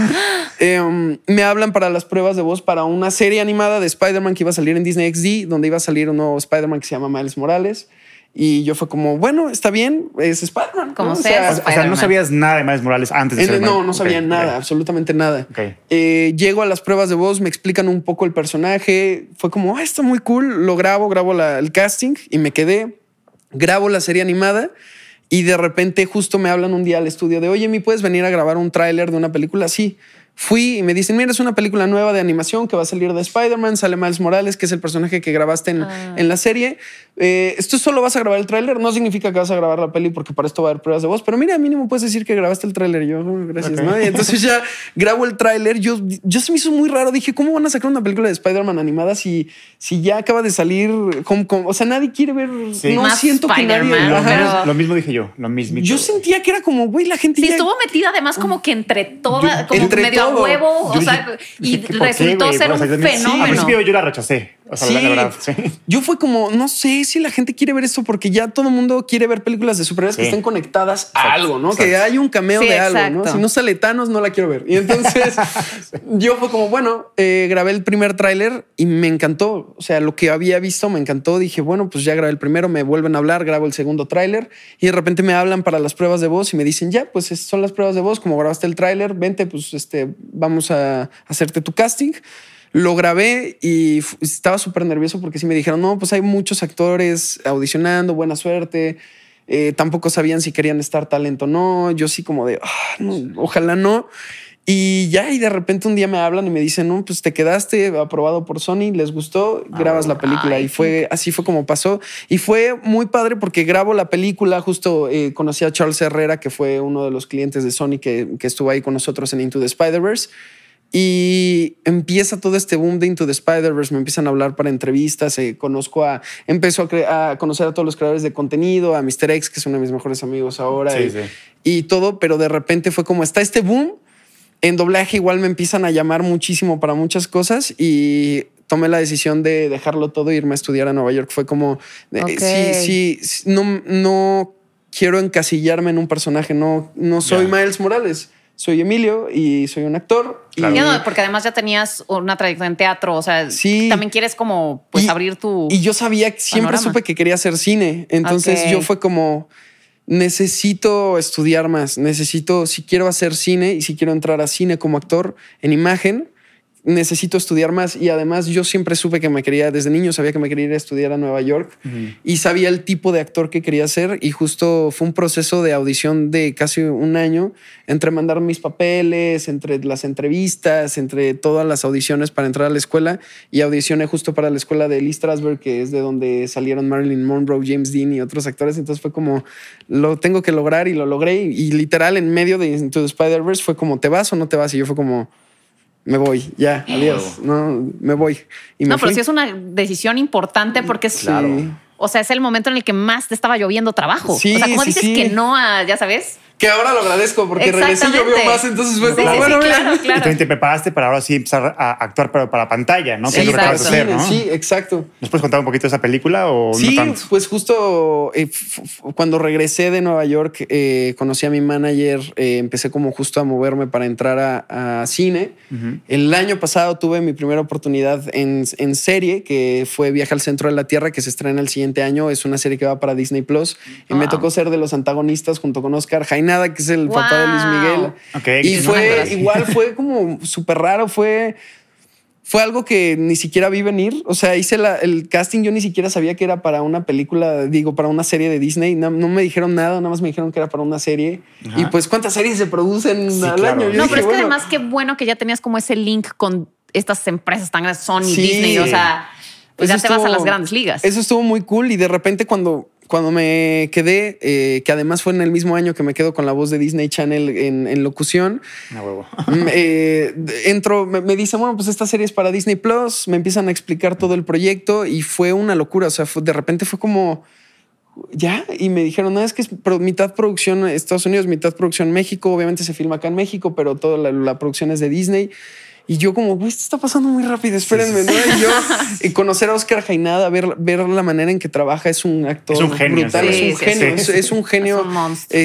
Em, me hablan para las pruebas de voz para una serie animada de Spider-Man que iba a salir en Disney XD, donde iba a salir un nuevo Spider-Man que se llama Miles Morales. Y yo fue como, bueno, está bien, es Spider-Man. Como sea, o sea, no sabías nada de Miles Morales antes de ser No, no sabía nada, absolutamente nada. Eh, llego a las pruebas de voz, me explican un poco el personaje. Fue como, ah, está muy cool. Lo grabo, grabo el casting y me quedé. Grabo la serie animada y de repente justo me hablan un día al estudio de, oye, ¿me puedes venir a grabar un tráiler de una película? Sí. Fui y me dicen, mira, es una película nueva de animación que va a salir de Spider-Man, sale Miles Morales, que es el personaje que grabaste en, ah. en la serie. Eh, esto solo vas a grabar el tráiler, no significa que vas a grabar la peli porque para esto va a haber pruebas de voz, pero mira, mínimo puedes decir que grabaste el tráiler. Yo, oh, gracias, ¿no? Y entonces ya grabo el tráiler. Yo, yo se me hizo muy raro. Dije, ¿cómo van a sacar una película de Spider-Man animada si, si ya acaba de salir? o sea, nadie quiere ver. No siento que nadie. Lo, mismo, dije yo, lo mismo. Yo sentía que era como, güey, la gente. Sí, estuvo metida además como que entre todas, como medio a huevo. o sea, y resultó ser un fenómeno. Al principio yo la rechacé. O sea, la verdad, sí. Yo fue como, no sé si la gente quiere ver esto porque ya todo el mundo quiere ver películas de superhéroes que estén conectadas a algo, ¿no? Que hay un cameo de algo, ¿no? Si no sale Thanos, no la quiero ver. Y entonces yo fue como, bueno, eh, grabé el primer tráiler y me encantó. O sea, lo que había visto me encantó. Dije, bueno, pues ya grabé el primero, me vuelven a hablar, grabo el segundo tráiler y de repente me hablan para las pruebas de voz y me dicen, ya, pues son las pruebas de voz, como grabaste el tráiler, vente, pues este, vamos a hacerte tu casting. Lo grabé y estaba súper nervioso porque sí me dijeron, no, pues hay muchos actores audicionando, buena suerte. Eh, tampoco sabían si querían estar talento o no. Yo sí como de, ah, ojalá no. Y ya, y de repente un día me hablan y me dicen, no, pues te quedaste aprobado por Sony, les gustó, grabas la película. y fue así fue como pasó. Y fue muy padre porque grabo la película, justo eh, conocí a Charles Herrera, que fue uno de los clientes de Sony que, que estuvo ahí con nosotros en Into the Spider-Verse. Y empieza todo este boom de Into the Spider-Verse, me empiezan a hablar para entrevistas, eh, conozco a, empezó a, conocer a todos los creadores de contenido, a Mr. X, que es uno de mis mejores amigos ahora, y, todo, pero de repente fue como está este boom, en doblaje igual me empiezan a llamar muchísimo para muchas cosas y tomé la decisión de dejarlo todo e irme a estudiar a Nueva York. Fue como, eh, sí, sí, no, no quiero encasillarme en un personaje, no, no soy Miles Morales soy Emilio y soy un actor. porque además ya tenías una trayectoria en teatro, o sea, también quieres como pues abrir tu... Y yo sabía, siempre supe que quería hacer cine, entonces yo fue como, necesito estudiar más, necesito, si quiero hacer cine y si quiero entrar a cine como actor en imagen, necesito estudiar más. Y además yo siempre supe que me quería, desde niño sabía que me quería ir a estudiar a Nueva York y sabía el tipo de actor que quería ser. Y justo fue un proceso de audición de casi un año entre mandar mis papeles, entre las entrevistas, entre todas las audiciones para entrar a la escuela. Y audicioné justo para la escuela de Lee Strasberg, que es de donde salieron Marilyn Monroe, James Dean y otros actores, entonces fue como lo tengo que lograr y lo logré. Y, literal en medio de Into the Spider-Verse fue como te vas o no te vas y yo fue como me voy, ya, adiós, no, me voy. Y no, pero sí es una decisión importante porque es, o sea, es el momento en el que más te estaba lloviendo trabajo. Sí, o sea, ¿cómo dices que no a, ya sabes? Que ahora lo agradezco porque regresé y llovió más, entonces fue como, bueno, claro, claro. Y te preparaste para ahora sí empezar a actuar pero para pantalla, ¿no? Sí, exacto. Hacer, ¿no? sí, exacto. ¿Nos puedes contar un poquito de esa película o sí, no tanto? pues justo eh, cuando regresé de Nueva York, eh, conocí a mi manager, eh, empecé como justo a moverme para entrar a, cine. El año pasado tuve mi primera oportunidad en, en, serie, que fue Viaje al Centro de la Tierra, que se estrena el siguiente año. Es una serie que va para Disney Plus. Y me tocó ser de los antagonistas junto con Oscar Jaina que es el papá de Luis Miguel. y fue igual, fue como súper raro, fue fue algo que ni siquiera vi venir. O sea, hice la- el casting, yo ni siquiera sabía que era para una película, digo, para una serie de Disney. No, no me dijeron nada, nada más me dijeron que era para una serie. Ajá. Y pues, ¿cuántas series se producen Sí, al claro. año? Yo No, dije, pero es que bueno, además qué bueno que ya tenías como ese link con estas empresas tan grandes, Sony, Sí. Disney, o sea, pues ya te vas a las grandes ligas. Eso estuvo muy cool y de repente cuando, cuando me quedé, eh, que además fue en el mismo año que me quedo con la voz de Disney Channel en, en locución, huevo. eh, entro, me, me dicen, bueno, pues esta serie es para Disney Plus, me empiezan a explicar todo el proyecto y fue una locura, o sea, fue- de repente fue como... Ya, y me dijeron, no, es que es mitad producción Estados Unidos, mitad producción México. Obviamente se filma acá en México, pero toda la, la producción es de Disney. Y yo como, güey, esto está pasando muy rápido, espérenme, ¿no? Y yo, y conocer a Oscar Jainada, ver, ver la manera en que trabaja, es un actor Es un genio, brutal, sí, es un sí, genio, sí. es, es un genio. Es un monstruo.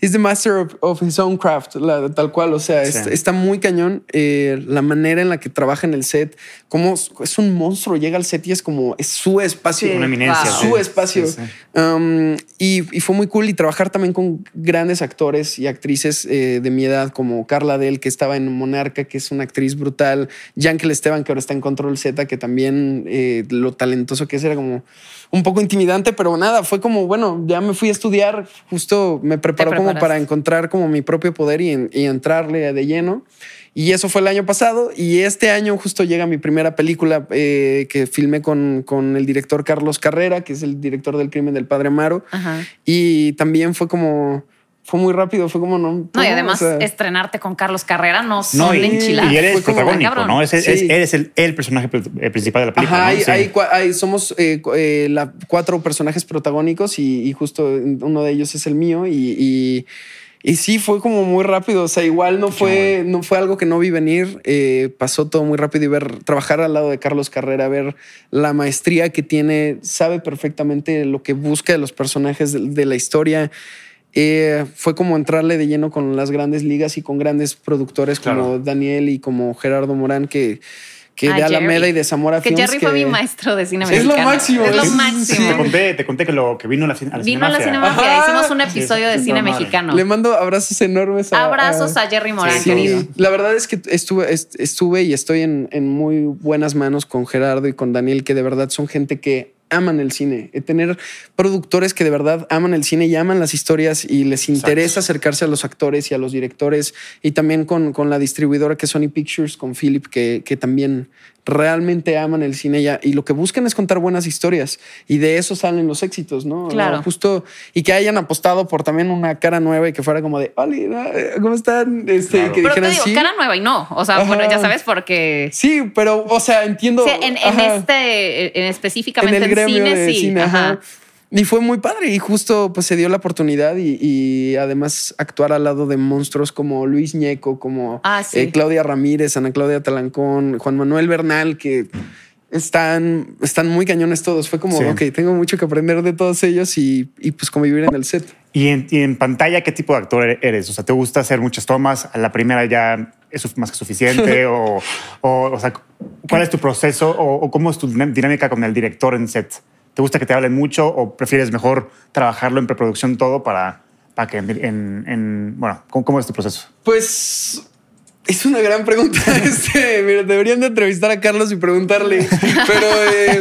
He's, the master of, of his own craft, la- tal cual, o sea, Sí. está muy cañón eh, la manera en la que trabaja en el set, como es un monstruo, llega al set y es como, es su espacio. Sí. Una eminencia. Wow. Su espacio. Sí, sí. Um, y, y fue muy cool y trabajar también con grandes actores y actrices eh, de mi edad, como Carla Del, que estaba en Monarca, que es una actriz brutal, Yankel Esteban, que ahora está en Control Z, que también eh, lo talentoso que es era como un poco intimidante, pero nada, fue como, bueno, ya me fui a estudiar, justo me preparó como para encontrar como mi propio poder y entrarle de lleno. Y eso fue el año pasado. Y este año justo llega mi primera película eh, que filmé con, con el director Carlos Carrera, que es el director del crimen del padre Amaro. Ajá. Y también fue como, fue muy rápido, fue como no. No, y además O sea, estrenarte con Carlos Carrera no son No, y, enchiladas. y eres Fue protagónico. ¿no? Es, es- eres el, el personaje eh, principal de la película. Ajá, ¿no? hay, Sí. hay somos eh, eh, la- cuatro personajes protagónicos y, y justo uno de ellos es el mío y, y, y sí fue como muy rápido, o sea, igual no fue, no fue algo que no vi venir, eh, pasó todo muy rápido y ver, trabajar al lado de Carlos Carrera, ver la maestría que tiene, sabe perfectamente lo que busca de los personajes de, de la historia. Eh, fue como entrarle de lleno con las grandes ligas y con grandes productores como Claro. Daniel y como Gerardo Morán que, que Ah, de Alameda Jerry. y de Zamora Que Films Jerry fue mi maestro de cine Es lo máximo, Es lo máximo. sí. Te conté, te conté que, lo, que vino a la, a la Vino a la Cinemafia. Hicimos un episodio de Sí, cine sí, madre. mexicano. Le mando abrazos enormes. A, Abrazos a Jerry Morán, Sí, querido. La verdad es que estuve, est- estuve y estoy en, en muy buenas manos con Gerardo y con Daniel, que de verdad son gente que aman el cine. Eh, Tener productores que de verdad aman el cine y aman las historias y les interesa acercarse a los actores y a los directores. Y también con, con la distribuidora que es Sony Pictures, con Philip, que, que también realmente aman el cine ya, y lo que buscan es contar buenas historias y de eso salen los éxitos, ¿no? Claro. No, Justo y que hayan apostado por también una cara nueva y que fuera como de, ¿no? ¿cómo están? Este, Claro. que Pero te dijeran digo, sí. cara nueva y no. O sea, Ajá. bueno, ya sabes, porque Sí, pero, o sea, entiendo. Sí, en, en este, en en específicamente el cine, de sí. cine, ajá. ajá. Y fue muy padre y justo pues se dio la oportunidad y, y además actuar al lado de monstruos como Luis Ñeco, como Ah, sí. eh, Claudia Ramírez, Ana Claudia Talancón, Juan Manuel Bernal, que están, están muy cañones todos. Fue como, Sí. ok, tengo mucho que aprender de todos ellos y, y pues convivir en el set. ¿Y en, y en pantalla qué tipo de actor eres? O sea, ¿te gusta hacer muchas tomas? ¿A la primera ya es más que suficiente? o, o, o sea, ¿cuál es tu proceso o, o cómo es tu dinámica con el director en set? ¿Te gusta que te hablen mucho o prefieres mejor trabajarlo en preproducción todo para, para que en, en- en- bueno, ¿cómo, cómo es tu proceso? Pues es una gran pregunta. Este, mira, deberían de entrevistar a Carlos y preguntarle, pero eh,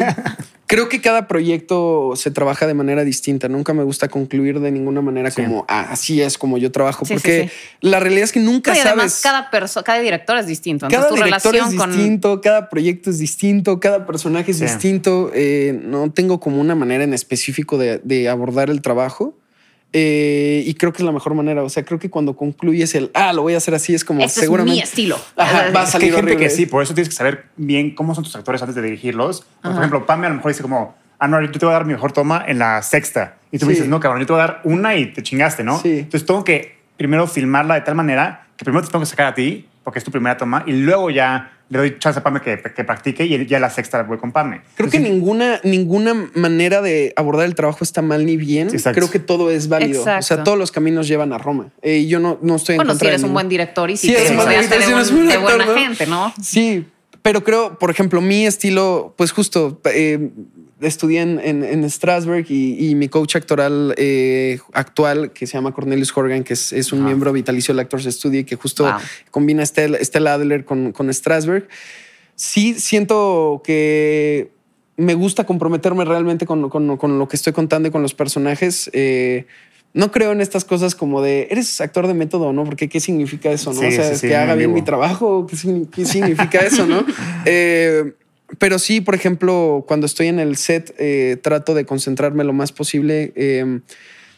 creo que cada proyecto se trabaja de manera distinta. Nunca me gusta concluir de ninguna manera Sí. como "Ah, así es como yo trabajo, Sí, porque sí. la realidad es que nunca y además, sabes. cada persona, cada director es distinto. Cada Entonces, tu director es con. distinto, cada proyecto es distinto, cada personaje es Sí. distinto. Eh, no tengo como una manera en específico de, de abordar el trabajo. Eh, y creo que es la mejor manera. O sea, creo que cuando concluyes el ah, lo voy a hacer así, es como Este seguramente. es mi estilo. Ajá, va a Es que hay salir gente que sí, por eso tienes que saber bien cómo son tus actores antes de dirigirlos. Por ejemplo, Pame a lo mejor dice como, ah, no, yo te voy a dar mi mejor toma en la sexta. Y tú me dices, no, cabrón, yo te voy a dar una y te chingaste, ¿no? Sí. Entonces tengo que primero filmarla de tal manera que primero te tengo que sacar a ti, porque es tu primera toma, y luego ya le doy chance a Pame que, que practique y ya la sexta voy con Pame. Creo que Entonces, ninguna, ninguna manera de abordar el trabajo está mal ni bien. Exacto. Creo que todo es válido. O sea, Exacto. todos los caminos llevan a Roma. Eh, yo no, no estoy en Bueno, si de eres un buen director y si Sí, te eres un director, de, buen- de buena gente, ¿no? Sí, pero creo, por ejemplo, mi estilo, pues justo eh, estudié en, en, en Strasbourg y, y mi coach actoral eh, actual, que se llama Cornelius Horgan, que es, es un miembro vitalicio del Actors Studio, que justo Wow. combina Stella, Stella Adler con, con Strasbourg. sí siento que me gusta comprometerme realmente con, con- con lo que estoy contando y con los personajes. Eh, no creo en estas cosas como de eres actor de método no, porque qué significa eso, no? Sí, o sea, sí, es sí, que haga bien mi trabajo, ¿qué, qué significa eso, no? Eh, pero sí, por ejemplo, cuando estoy en el set, eh, trato de concentrarme lo más posible. eh,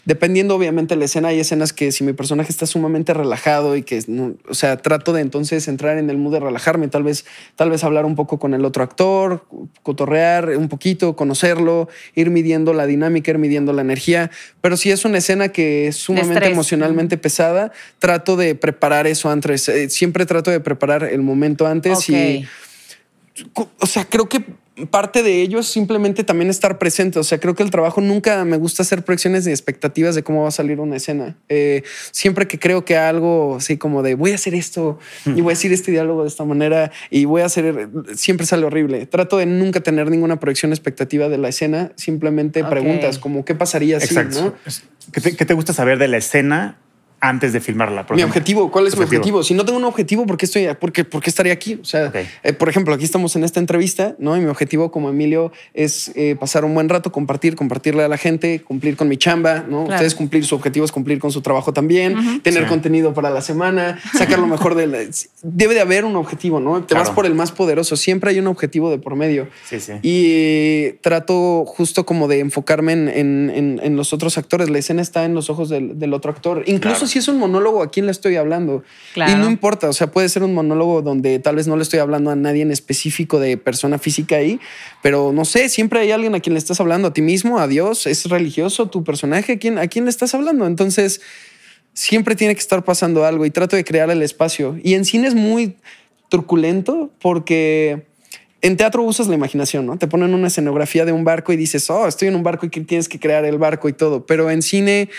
Dependiendo, obviamente, de la escena, hay escenas que si mi personaje está sumamente relajado y que, no- o sea, trato de entonces entrar en el mood de relajarme, tal vez, tal vez hablar un poco con el otro actor, cotorrear un poquito, conocerlo, ir midiendo la dinámica, ir midiendo la energía. Pero si es una escena que es sumamente emocionalmente pesada, trato de preparar eso antes. Eh, Siempre trato de preparar el momento antes y o sea, creo que parte de ello es simplemente también estar presente. O sea, creo que el trabajo nunca me gusta hacer proyecciones ni expectativas de cómo va a salir una escena. Eh, siempre que creo que algo así como de voy a hacer esto y voy a decir este diálogo de esta manera y voy a hacer, siempre sale horrible. Trato de nunca tener ninguna proyección expectativa de la escena. Simplemente preguntas como qué pasaría si. ¿no? ¿Qué te, qué te gusta saber de la escena antes de filmarla? por mi ejemplo? objetivo, ¿cuál es mi Objetivo. objetivo? Si no tengo un objetivo, ¿por qué estoy, por qué, por qué estaría aquí? O sea, eh, por ejemplo, aquí estamos en esta entrevista, ¿no? Y mi objetivo como Emilio es eh, pasar un buen rato, compartir, compartirle a la gente, cumplir con mi chamba, ¿no? Claro. Ustedes cumplir su objetivo es cumplir con su trabajo también, tener Sí. contenido para la semana, sacar lo mejor de la... Debe de haber un objetivo, ¿no? Te vas por el más poderoso, siempre hay un objetivo de por medio. Sí, sí. Y trato justo como de enfocarme en, en- en- en los otros actores. La escena está en los ojos del, del otro actor. Incluso Claro. Si es un monólogo, ¿a quién le estoy hablando? Claro. Y no importa, o sea, puede ser un monólogo donde tal vez no le estoy hablando a nadie en específico de persona física ahí, pero no sé, siempre hay alguien a quien le estás hablando, a ti mismo, a Dios, es religioso tu personaje, ¿a quién, a quién le estás hablando? Entonces, siempre tiene que estar pasando algo y trato de crear el espacio. Y en cine es muy truculento porque en teatro usas la imaginación, ¿no? Te ponen una escenografía de un barco y dices, oh, estoy en un barco y que tienes que crear el barco y todo. Pero en cine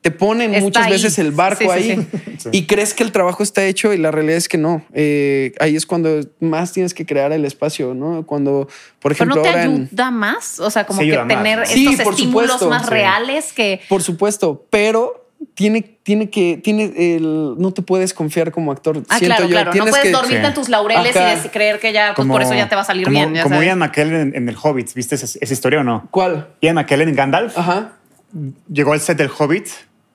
te ponen Está muchas ahí. veces el barco Sí, ahí sí. y crees que el trabajo está hecho y la realidad es que no. Eh, ahí es cuando más tienes que crear el espacio, ¿no? Cuando, por Pero ejemplo, no te ahora en- ayuda más, o sea, como que más. tener Sí, estos estímulos supuesto, más sí. reales que Por supuesto, pero tiene, tiene que, tiene el, no te puedes confiar como actor. Ah, siento claro, yo. claro. No puedes que- dormirte Sí. en tus laureles Ajá. y creer que ya, pues por eso ya te va a salir como, bien. Ya como sabes. Ian McKellen en, en el Hobbit. ¿Viste esa, esa historia o no? ¿Cuál? Ian McKellen en Gandalf Ajá. llegó al set del Hobbit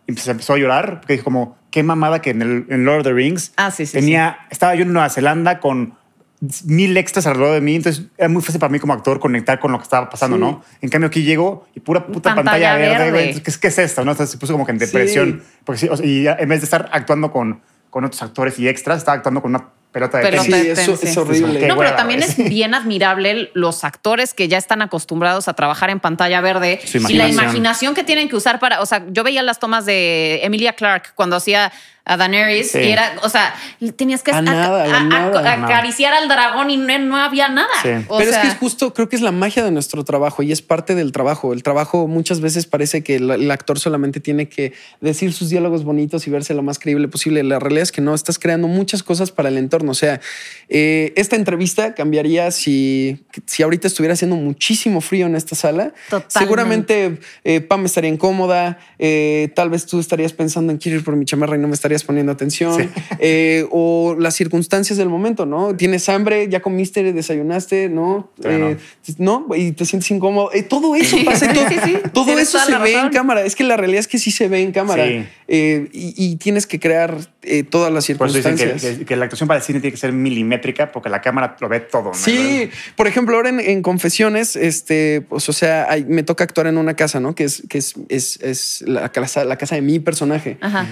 y se empezó a llorar porque dijo como, qué mamada que en, el, en Lord of the Rings Ah, sí, sí, tenía, estaba yo en Nueva Zelanda con mil extras alrededor de mí, entonces era muy fácil para mí como actor conectar con lo que estaba pasando, Sí. ¿no? En cambio aquí llego y pura puta Pantalla pantalla, verde, verde. entonces, ¿qué, es- ¿qué es esto? ¿no? Entonces se puso como que en depresión, Sí. porque sí, o sea, y en vez de estar actuando con, con otros actores y extras, estaba actuando con una pelota de Pelota tenis. Sí, de eso tenis, es sí. horrible. Qué No, pero también es bien admirable los actores que ya están acostumbrados a trabajar en pantalla verde y la imaginación. imaginación que tienen que usar para, o sea, yo veía las tomas de Emilia Clark cuando hacía a Daenerys Sí. y era, o sea, tenías que A ac- nada, a la a- a- nada. acariciar al dragón y no, no había nada. Sí. O Pero sea, es que es justo, creo que es la magia de nuestro trabajo y es parte del trabajo. El trabajo muchas veces parece que el, el actor solamente tiene que decir sus diálogos bonitos y verse lo más creíble posible. La realidad es que no, estás creando muchas cosas para el entorno. O sea, eh, esta entrevista cambiaría si, si ahorita estuviera haciendo muchísimo frío en esta sala. Totalmente. Seguramente eh, Pam estaría incómoda, eh, tal vez tú estarías pensando en quiero ir por mi chamarra y no me estarías poniendo atención. Sí. Eh, o las circunstancias del momento, ¿no? Tienes hambre, ya comiste, desayunaste, ¿no? Eh, ¿no? Y te sientes incómodo. Eh, todo eso pasa todo, sí, sí. todo eso se ve en cámara. Es que la realidad es que sí se ve en cámara. Sí. Eh, y, y tienes que crear eh, todas las Por eso dicen circunstancias. que, que- que la actuación para el cine tiene que ser milimétrica porque la cámara lo ve todo. ¿no? Sí, por ejemplo, ahora en, en confesiones, este, pues, o sea, hay- me toca actuar en una casa, ¿no? Que es, que es, es, es la casa, la casa de mi personaje. Ajá.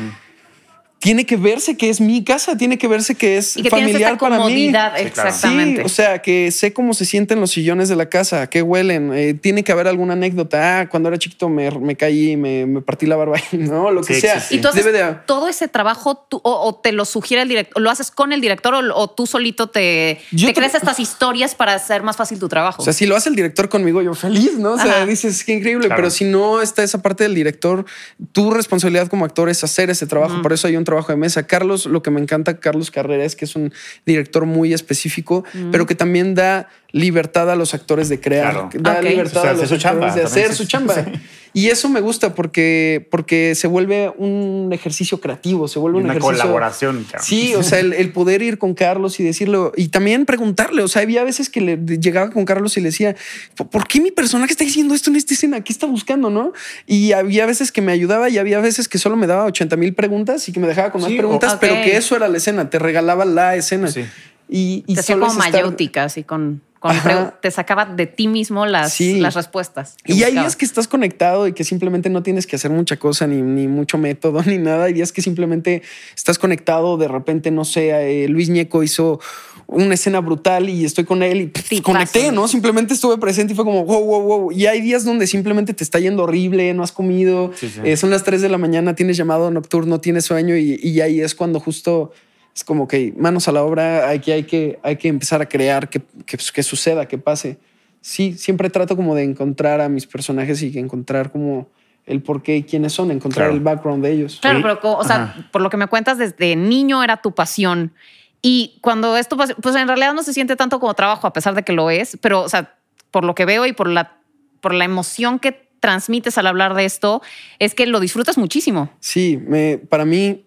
Tiene que verse que es mi casa, tiene que verse que es Y que familiar esta para mí. exactamente. Sí, o sea, que sé cómo se sienten los sillones de la casa, qué huelen. eh, tiene que haber alguna anécdota. Ah, cuando era chiquito me, me caí, me, me partí la barba, ¿no? Lo que Sí, sea. sí, sí. Y tú haces Debe de- todo ese trabajo tú- o, o te lo sugiere el director, lo haces con el director o, o tú solito te, Yo te te- creas estas historias para hacer más fácil tu trabajo. O sea, si lo hace el director conmigo, yo feliz, ¿no? O sea, Ajá. dices, qué increíble. Claro. Pero si no está esa parte del director, tu responsabilidad como actor es hacer ese trabajo. Por eso hay un trabajo de mesa. Carlos, lo que me encanta, Carlos Carrera, es que es un director muy específico, pero que también da libertad a los actores de crear, Claro. da libertad O sea, a los actores chamba de hacer su chamba. Y eso me gusta porque, porque se vuelve un ejercicio creativo, se vuelve un Una ejercicio colaboración. cabrón. Sí, o sea, el, el poder ir con Carlos y decirlo y también preguntarle. O sea, había veces que le llegaba con Carlos y le decía, "¿Por- ¿por qué mi personaje está diciendo esto en esta escena? ¿Qué está buscando? No? Y había veces que me ayudaba y había veces que solo me daba 80 mil preguntas y que me dejaba con más Sí, preguntas, o- pero que eso era la escena, te regalaba la escena. Sí. Y, y te hacía solo como estar- mayéutica, así con, con te sacaba de ti mismo las, Sí. las respuestas. Y hay días que estás conectado y que simplemente no tienes que hacer mucha cosa, ni, ni mucho método, ni nada. Hay días que simplemente estás conectado. De repente, no sé, eh, Luis Ñeco hizo una escena brutal y estoy con él y pff, conecté, ¿no? Simplemente estuve presente y fue como wow, wow, wow. Y hay días donde simplemente te está yendo horrible, no has comido, Sí, sí. eh, son las 3 de la mañana, tienes llamado nocturno, tienes sueño y, y ahí es cuando justo es como que manos a la obra, aquí hay que, hay que empezar a crear que, que, que suceda, que pase. Sí, siempre trato como de encontrar a mis personajes y encontrar como el por qué y quiénes son, encontrar Claro. el background de ellos. Claro, pero o sea, Ajá. por lo que me cuentas, desde niño era tu pasión. Y cuando esto, pues en realidad no se siente tanto como trabajo, a pesar de que lo es, pero, o sea, por lo que veo y por la, por la emoción que transmites al hablar de esto, es que lo disfrutas muchísimo. Sí, me, para mí,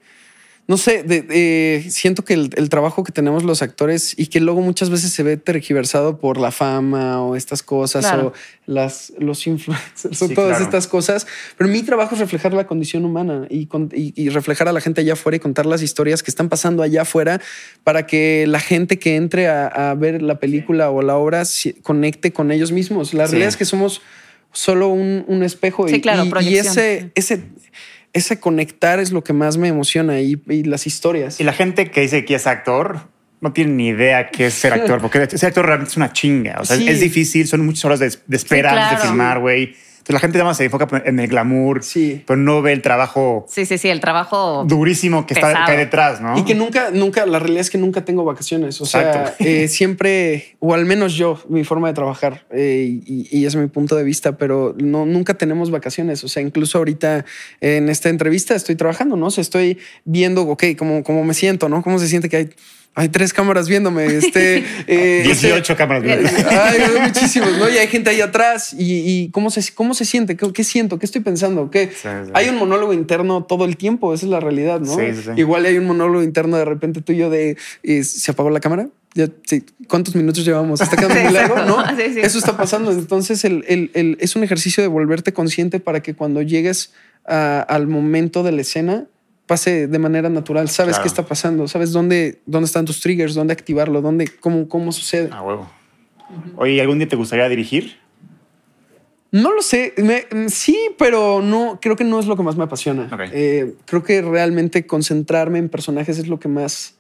no sé, de- de- siento que el, el trabajo que tenemos los actores y que luego muchas veces se ve tergiversado por la fama o estas cosas Claro. o las, los influencers o todas claro. estas cosas. Pero mi trabajo es reflejar la condición humana y, con- y- y reflejar a la gente allá afuera y contar las historias que están pasando allá afuera para que la gente que entre a, a ver la película o la obra si- conecte con ellos mismos. La Sí. realidad es que somos solo un, un espejo Sí, y, claro, y- y proyección. ese, ese, ese conectar es lo que más me emociona y, y las historias. Y la gente que dice que es actor no tiene ni idea qué es ser actor, porque ser actor realmente es una chinga. O sea, Sí. es difícil, son muchas horas de, de espera Sí, antes de filmar, güey. Entonces la gente nada más se enfoca en el glamour, Sí. pero no ve el trabajo Sí, sí, sí, el trabajo. durísimo que, está, Pesado. que hay detrás, ¿no? Y que nunca, nunca, la realidad es que nunca tengo vacaciones. O sea, Exacto. eh, siempre, o al menos yo, mi forma de trabajar, eh, y, y es mi punto de vista, pero no, nunca tenemos vacaciones. O sea, incluso ahorita en esta entrevista estoy trabajando, ¿no? O sea, estoy viendo, ok, cómo, cómo me siento, ¿no? Cómo se siente que hay, hay tres cámaras viéndome. Este, eh, 18 este- cámaras. Ay, hay muchísimos, ¿no? Y hay gente ahí atrás. Y, y cómo, se, cómo se siente, ¿Qué, qué siento, qué estoy pensando, ¿Qué? Sí, sí. Hay un monólogo interno todo el tiempo, esa es la realidad, ¿no? Sí, sí, sí. Igual hay un monólogo interno de repente tuyo de eh, se apagó la cámara. Ya, sí, ¿Cuántos minutos llevamos? Está quedando muy largo, ¿no? sí, sí. Eso está pasando. Entonces, el, el- el- es un ejercicio de volverte consciente para que cuando llegues a- al momento de la escena pase de manera natural. Sabes Claro. qué está pasando, sabes dónde, dónde están tus triggers, dónde activarlo, dónde, cómo, cómo sucede. A huevo. Oye, ¿algún día te gustaría dirigir? No lo sé. Me- mm, sí, pero no creo que no es lo que más me apasiona. Eh, creo que realmente concentrarme en personajes es lo que más,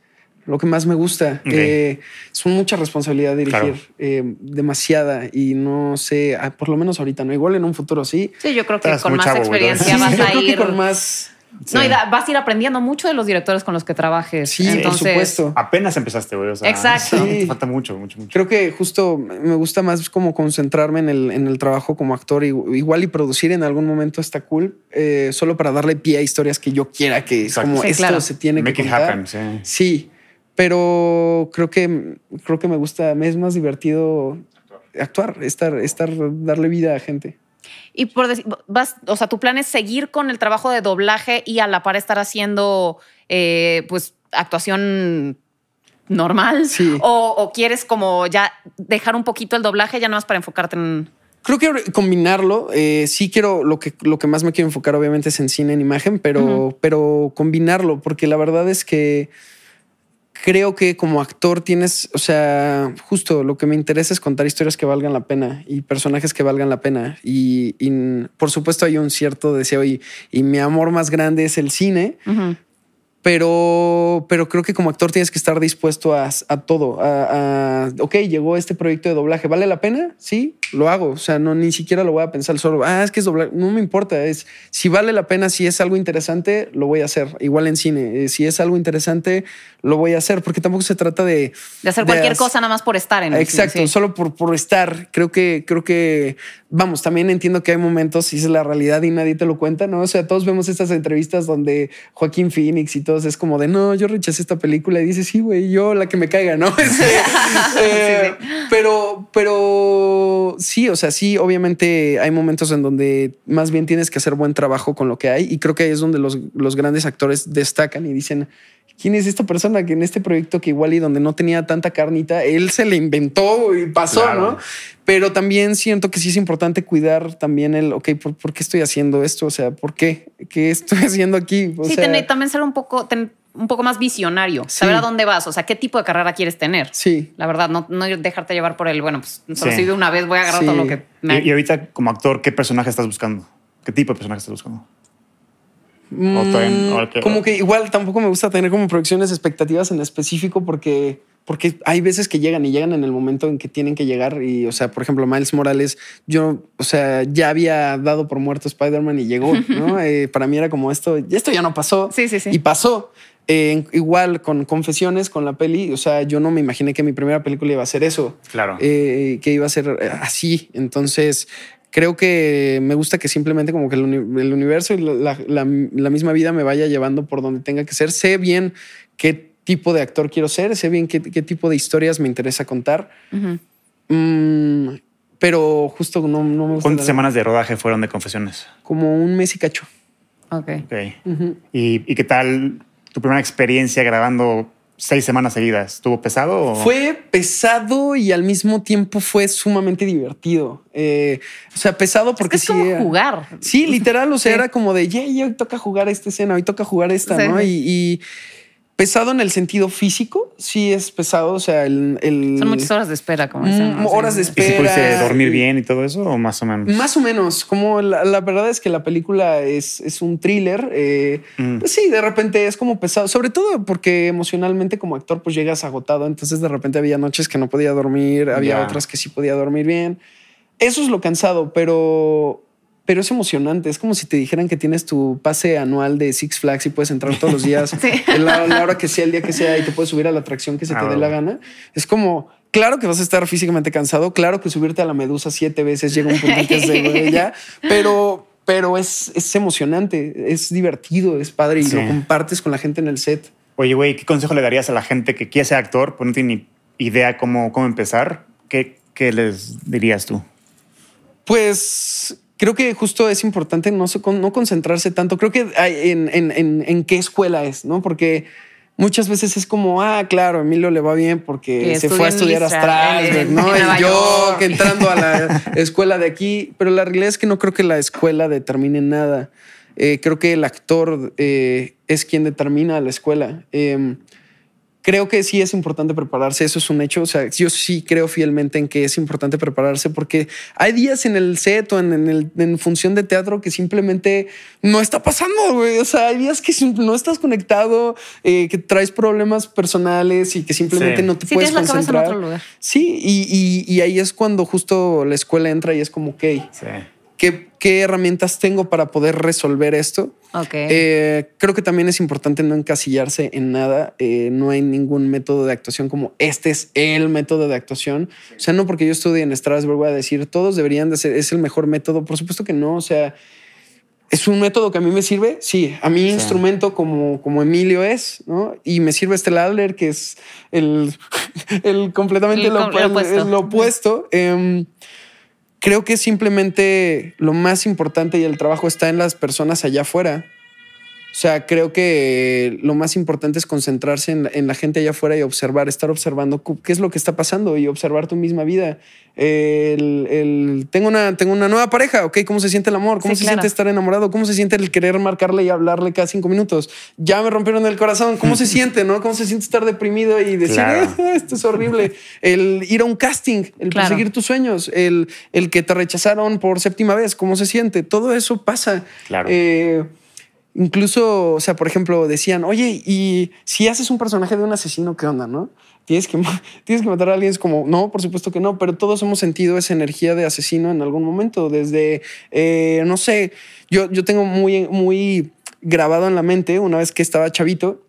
lo que más me gusta. Ok. Eh, es mucha responsabilidad dirigir, Claro. eh, demasiada y no sé, ah, por lo menos ahorita no. Igual en un futuro sí. Sí, yo creo que Estás con más chavo, experiencia Sí, vas yo a creo que con más. No, y da- vas a ir aprendiendo mucho de los directores con los que trabajes. Sí, por Entonces, supuesto. Apenas empezaste, güey. O sea, Exacto. sí, te falta mucho, mucho, mucho. Creo que justo me gusta más como concentrarme en el, en el trabajo como actor. y- Igual y producir en algún momento está cool, eh, solo para darle pie a historias que yo quiera que Exacto. como Sí, esto claro. se tiene Make que it contar. happen, sí. Sí, pero creo que creo que me gusta, me es más divertido actuar, estar, estar, darle vida a gente. Y por decir, vas, o sea, tu plan es seguir con el trabajo de doblaje y a la par estar haciendo, eh, pues, actuación normal. Sí. O, o quieres como ya dejar un poquito el doblaje ya no más para enfocarte en. Creo que combinarlo, eh, sí quiero, lo que, lo que más me quiero enfocar obviamente es en cine, en imagen, pero, pero combinarlo, porque la verdad es que creo que como actor tienes, o sea, justo lo que me interesa es contar historias que valgan la pena y personajes que valgan la pena. Y, y, por supuesto hay un cierto deseo y, y mi amor más grande es el cine, pero, pero creo que como actor tienes que estar dispuesto a, a todo. A, a, ok, llegó este proyecto de doblaje, ¿vale la pena? Sí, lo hago. O sea, no ni siquiera lo voy a pensar solo. Ah, es que es doblaje. No me importa. Es si vale la pena, si es algo interesante, lo voy a hacer. Igual en cine, eh, si es algo interesante, lo voy a hacer, porque tampoco se trata de De hacer cualquier cosa nada más por estar en el Exacto, cine, sí. solo por, por estar. Creo que, creo que vamos, también entiendo que hay momentos y es la realidad y nadie te lo cuenta, ¿no? O sea, todos vemos estas entrevistas donde Joaquín Phoenix y todos es como de, no, yo rechacé esta película y dices, sí, güey, yo la que me caiga, ¿no? Este, eh, pero, pero sí, o sea, sí, obviamente hay momentos en donde más bien tienes que hacer buen trabajo con lo que hay y creo que ahí es donde los, los grandes actores destacan y dicen, ¿Quién es esta persona que en este proyecto que igual y donde no tenía tanta carnita, él se le inventó y pasó, Claro. ¿no? Pero también siento que sí es importante cuidar también el, ok, ¿por, por qué estoy haciendo esto? O sea, ¿por qué? ¿Qué estoy haciendo aquí? O sí, sea, también ser un poco, ten- un poco más visionario, saber a dónde vas, o sea, qué tipo de carrera quieres tener. Sí. La verdad, no, no dejarte llevar por el, bueno, pues solo Sí. soy de una vez, voy a agarrar Sí. todo lo que me... Y, y ahorita, como actor, ¿qué personaje estás buscando? ¿Qué tipo de personaje estás buscando? O Mm, o como que igual tampoco me gusta tener como producciones expectativas en específico porque, porque hay veces que llegan y llegan en el momento en que tienen que llegar. Y, o sea, por ejemplo, Miles Morales, yo, o sea, ya había dado por muerto Spider-Man y llegó, ¿no? Eh, para mí era como esto, esto ya no pasó. Sí, sí, sí. Y pasó. Eh, igual con Confesiones, con la peli, o sea, yo no me imaginé que mi primera película iba a ser eso Claro. eh, que iba a ser así. Entonces, creo que me gusta que simplemente como que el, uni- el universo y la, la- la misma vida me vaya llevando por donde tenga que ser. Sé bien qué tipo de actor quiero ser, sé bien qué, qué tipo de historias me interesa contar. Mm, pero justo no, no me gusta. ¿Cuántas semanas de rodaje fueron de confesiones? Como un mes y cacho. Ok. Ok. Ujú. ¿Y, y qué tal tu primera experiencia grabando seis semanas seguidas? ¿Estuvo pesado? O? Fue pesado y al mismo tiempo fue sumamente divertido. Eh, o sea, pesado porque es sí. como era- jugar. Sí, literal, o sea, Sí. era como de, yeah, yeah, hoy toca jugar esta escena, hoy toca jugar esta, Sí. ¿no? Y, y pesado en el sentido físico, sí es pesado, o sea, el... el- Son muchas horas de espera, como dicen. Mm, ¿no? horas de ¿Y si espera. pudiste dormir bien y todo eso? ¿O más o menos? Más o menos, como la, la verdad es que la película es, es un thriller, eh, Mm. pues sí, de repente es como pesado, sobre todo porque emocionalmente como actor pues llegas agotado, entonces de repente había noches que no podía dormir, había otras que sí podía dormir bien. Eso es lo cansado, pero, pero es emocionante, es como si te dijeran que tienes tu pase anual de Six Flags y puedes entrar todos los días, Sí. en la, la hora que sea, el día que sea, y te puedes subir a la atracción que se Ah, te dé la gana. Es como... Claro que vas a estar físicamente cansado, claro que subirte a la medusa siete veces llega un punto en que es de "Güey, ya, pero, pero es, es emocionante, es divertido, es padre y Sí. lo compartes con la gente en el set. Oye, güey, ¿qué consejo le darías a la gente que quiere ser actor, pero no tiene ni idea cómo, cómo empezar? ¿Qué, ¿Qué les dirías tú? Pues creo que justo es importante no, no concentrarse tanto. Creo que hay en, en, en, en qué escuela es, ¿no? Porque muchas veces es como, ah, claro, Emilio le va bien porque Que se fue a estudiar a en ¿no? Y yo que entrando a la escuela de aquí, pero la realidad es que no creo que la escuela determine nada. Eh, creo que el actor eh, es quien determina la escuela. Em, creo que sí es importante prepararse, eso es un hecho. O sea, yo sí creo fielmente en que es importante prepararse porque hay días en el set o en, en el- en función de teatro que simplemente no está pasando, güey. O sea, hay días que no estás conectado, eh, que traes problemas personales y que simplemente Sí. no te Sí, puedes tienes la cabeza en concentrar. otro lugar. Sí, y, y- y ahí es cuando justo la escuela entra y es como, ok, Sí. ¿Qué, qué herramientas tengo para poder resolver esto? Ok. Eh, creo que también es importante no encasillarse en nada. Eh, no hay ningún método de actuación como este es el método de actuación. O sea, no porque yo estudie en Strasbourg voy a decir todos deberían de ser, es el mejor método. Por supuesto que no. O sea, es un método que a mí me sirve. Sí, a mi instrumento como, como Emilio es, ¿no? Y me sirve este Adler, que es el, el completamente El lo, el- opuesto. lo opuesto. Em, creo que simplemente lo más importante y el trabajo está en las personas allá afuera. O sea, creo que lo más importante es concentrarse en la, en la gente allá afuera y observar, estar observando qué es lo que está pasando y observar tu misma vida. El, el- tengo, una, tengo una nueva pareja, ¿ok? ¿Cómo se siente el amor? ¿Cómo Sí, se claro. siente estar enamorado? ¿Cómo se siente el querer marcarle y hablarle cada cinco minutos? Ya me rompieron el corazón. ¿Cómo se siente, no? ¿Cómo se siente estar deprimido y decir, Claro. "Ah, esto es horrible? El ir a un casting, el Claro. perseguir tus sueños, el, el que te rechazaron por séptima vez, ¿cómo se siente? Todo eso pasa. Claro. Eh, incluso, o sea, por ejemplo, decían, oye, y si haces un personaje de un asesino, ¿qué onda, no? Tienes que, tienes que matar a alguien. Es como, no, por supuesto que no, pero todos hemos sentido esa energía de asesino en algún momento. Desde, eh, no sé, yo, yo tengo muy, muy grabado en la mente una vez que estaba chavito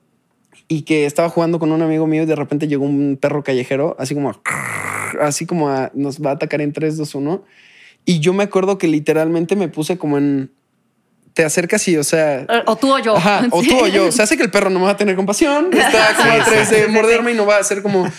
y que estaba jugando con un amigo mío y de repente llegó un perro callejero, así como, así como nos va a atacar en 3, 2, 1. Y yo me acuerdo que literalmente me puse como en. Te acercas y, o sea. O tú o yo. Ajá, o tú o yo. Se hace que el perro no me va a tener compasión. Está como Sí, a tres de morderme y no va a ser como.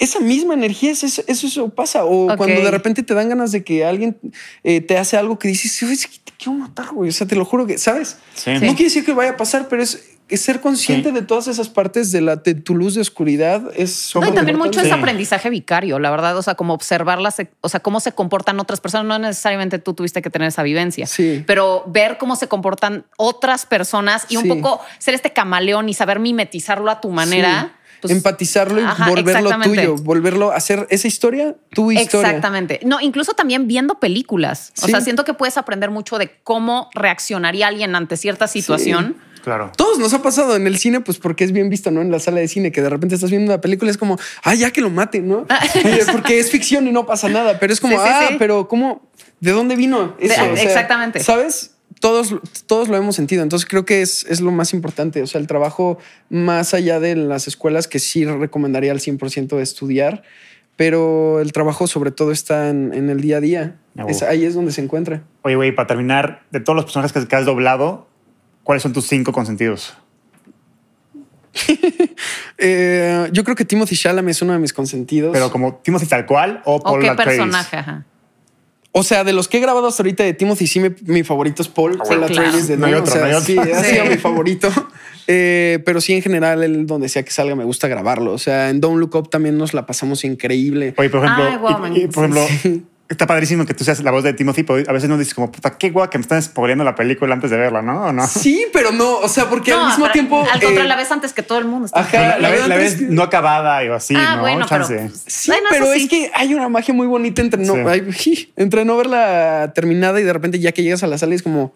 Esa misma energía, eso, eso, eso pasa. O cuando de repente te dan ganas de que alguien eh, te hace algo que dices, "Uy, te quiero matar, güey. O sea, te lo juro que, ¿sabes? Sí. No quiere decir que vaya a pasar, pero es ser consciente Sí. de todas esas partes de, la, de tu luz de oscuridad. Es No, y también mucho es Sí. aprendizaje vicario, la verdad. O sea, como observarlas, o sea, cómo se comportan otras personas. No necesariamente tú tuviste que tener esa vivencia, Sí. pero ver cómo se comportan otras personas y un Sí. poco ser este camaleón y saber mimetizarlo a tu manera. Sí. pues, Empatizarlo y ajá, volverlo tuyo, volverlo a hacer esa historia, tu historia. Exactamente. No, incluso también viendo películas. O sea, siento que puedes aprender mucho de cómo reaccionaría alguien ante cierta situación. Claro. Todos nos ha pasado en el cine, pues porque es bien visto, ¿no? En la sala de cine, que de repente estás viendo una película, es como, ah, ya que lo maten, ¿no? Y porque es ficción y no pasa nada, pero es como, Sí, sí, ah, sí. pero ¿cómo? ¿De dónde vino eso? De- exactamente. ¿Sabes? Todos, todos lo hemos sentido. Entonces creo que es, es lo más importante. O sea, el trabajo más allá de las escuelas que sí recomendaría al 100% estudiar, pero el trabajo sobre todo está en, en el día a día. Ah, Es- ahí es donde se encuentra. Oye, güey, para terminar, de todos los personajes que, que has doblado, ¿cuáles son tus cinco consentidos? Eh, yo creo que Timothy Chalamet es uno de mis consentidos. Pero como Timothy tal cual o ¿O Paul qué Atreides? personaje? Ajá. O sea, de los que he grabado hasta ahorita de Timothy, sí, mi, mi favorito es Paul. Paul. Atreides de No hay otro, o sea, no hay otro. sí, ha Sí. sido mi favorito. Eh, pero sí, en general, el donde sea que salga, me gusta grabarlo. O sea, en Don't Look Up también nos la pasamos increíble. Oye, por ejemplo, Ay, guau, y- y, man. por ejemplo, está padrísimo que tú seas la voz de Timothy, pero a veces no dices como, puta, qué guay que me están spoileando la película antes de verla, ¿no? ¿O no? Sí, pero no. O sea, porque al mismo tiempo. Al contrario, eh, la ves antes que todo el mundo. está ajá, la, la la ves, la es ves que- no acabada y así, ah, ¿no? bueno, pero. Chance. Sí, Bueno, pero es que hay una magia muy bonita entre no, Sí. entre no verla terminada y de repente ya que llegas a la sala y es como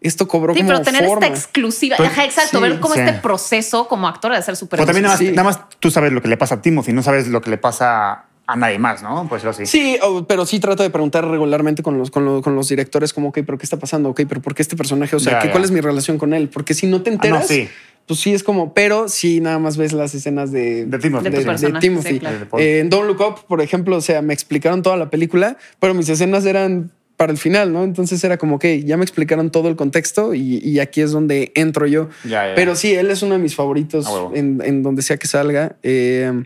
esto cobró Sí, como pero tener forma. esta exclusiva, ajá, exacto, sí, ver como sí. este proceso como actor de ser súper Pero también nada más, Sí. nada más tú sabes lo que le pasa a Timothy, no sabes lo que le pasa a nadie más, ¿no? Pues así. Sí, o- pero sí trato de preguntar regularmente con los, con, los, con los directores como, ok, pero ¿qué está pasando? Ok, pero ¿por qué este personaje? O sea, Ya, ¿qué- ya. ¿cuál es mi relación con él? Porque si no te enteras, sí. pues sí es como, pero sí nada más ves las escenas de, De Timothy. De sí. personaje, Timothy. sí, claro. De. Eh, en Don't Look Up, por ejemplo, o sea, me explicaron toda la película, pero mis escenas eran para el final, ¿no? Entonces era como, ok, ya me explicaron todo el contexto y, y aquí es donde entro yo. Ya, ya. Pero sí, él es uno de mis favoritos A huevo. en, en donde sea que salga. Eh,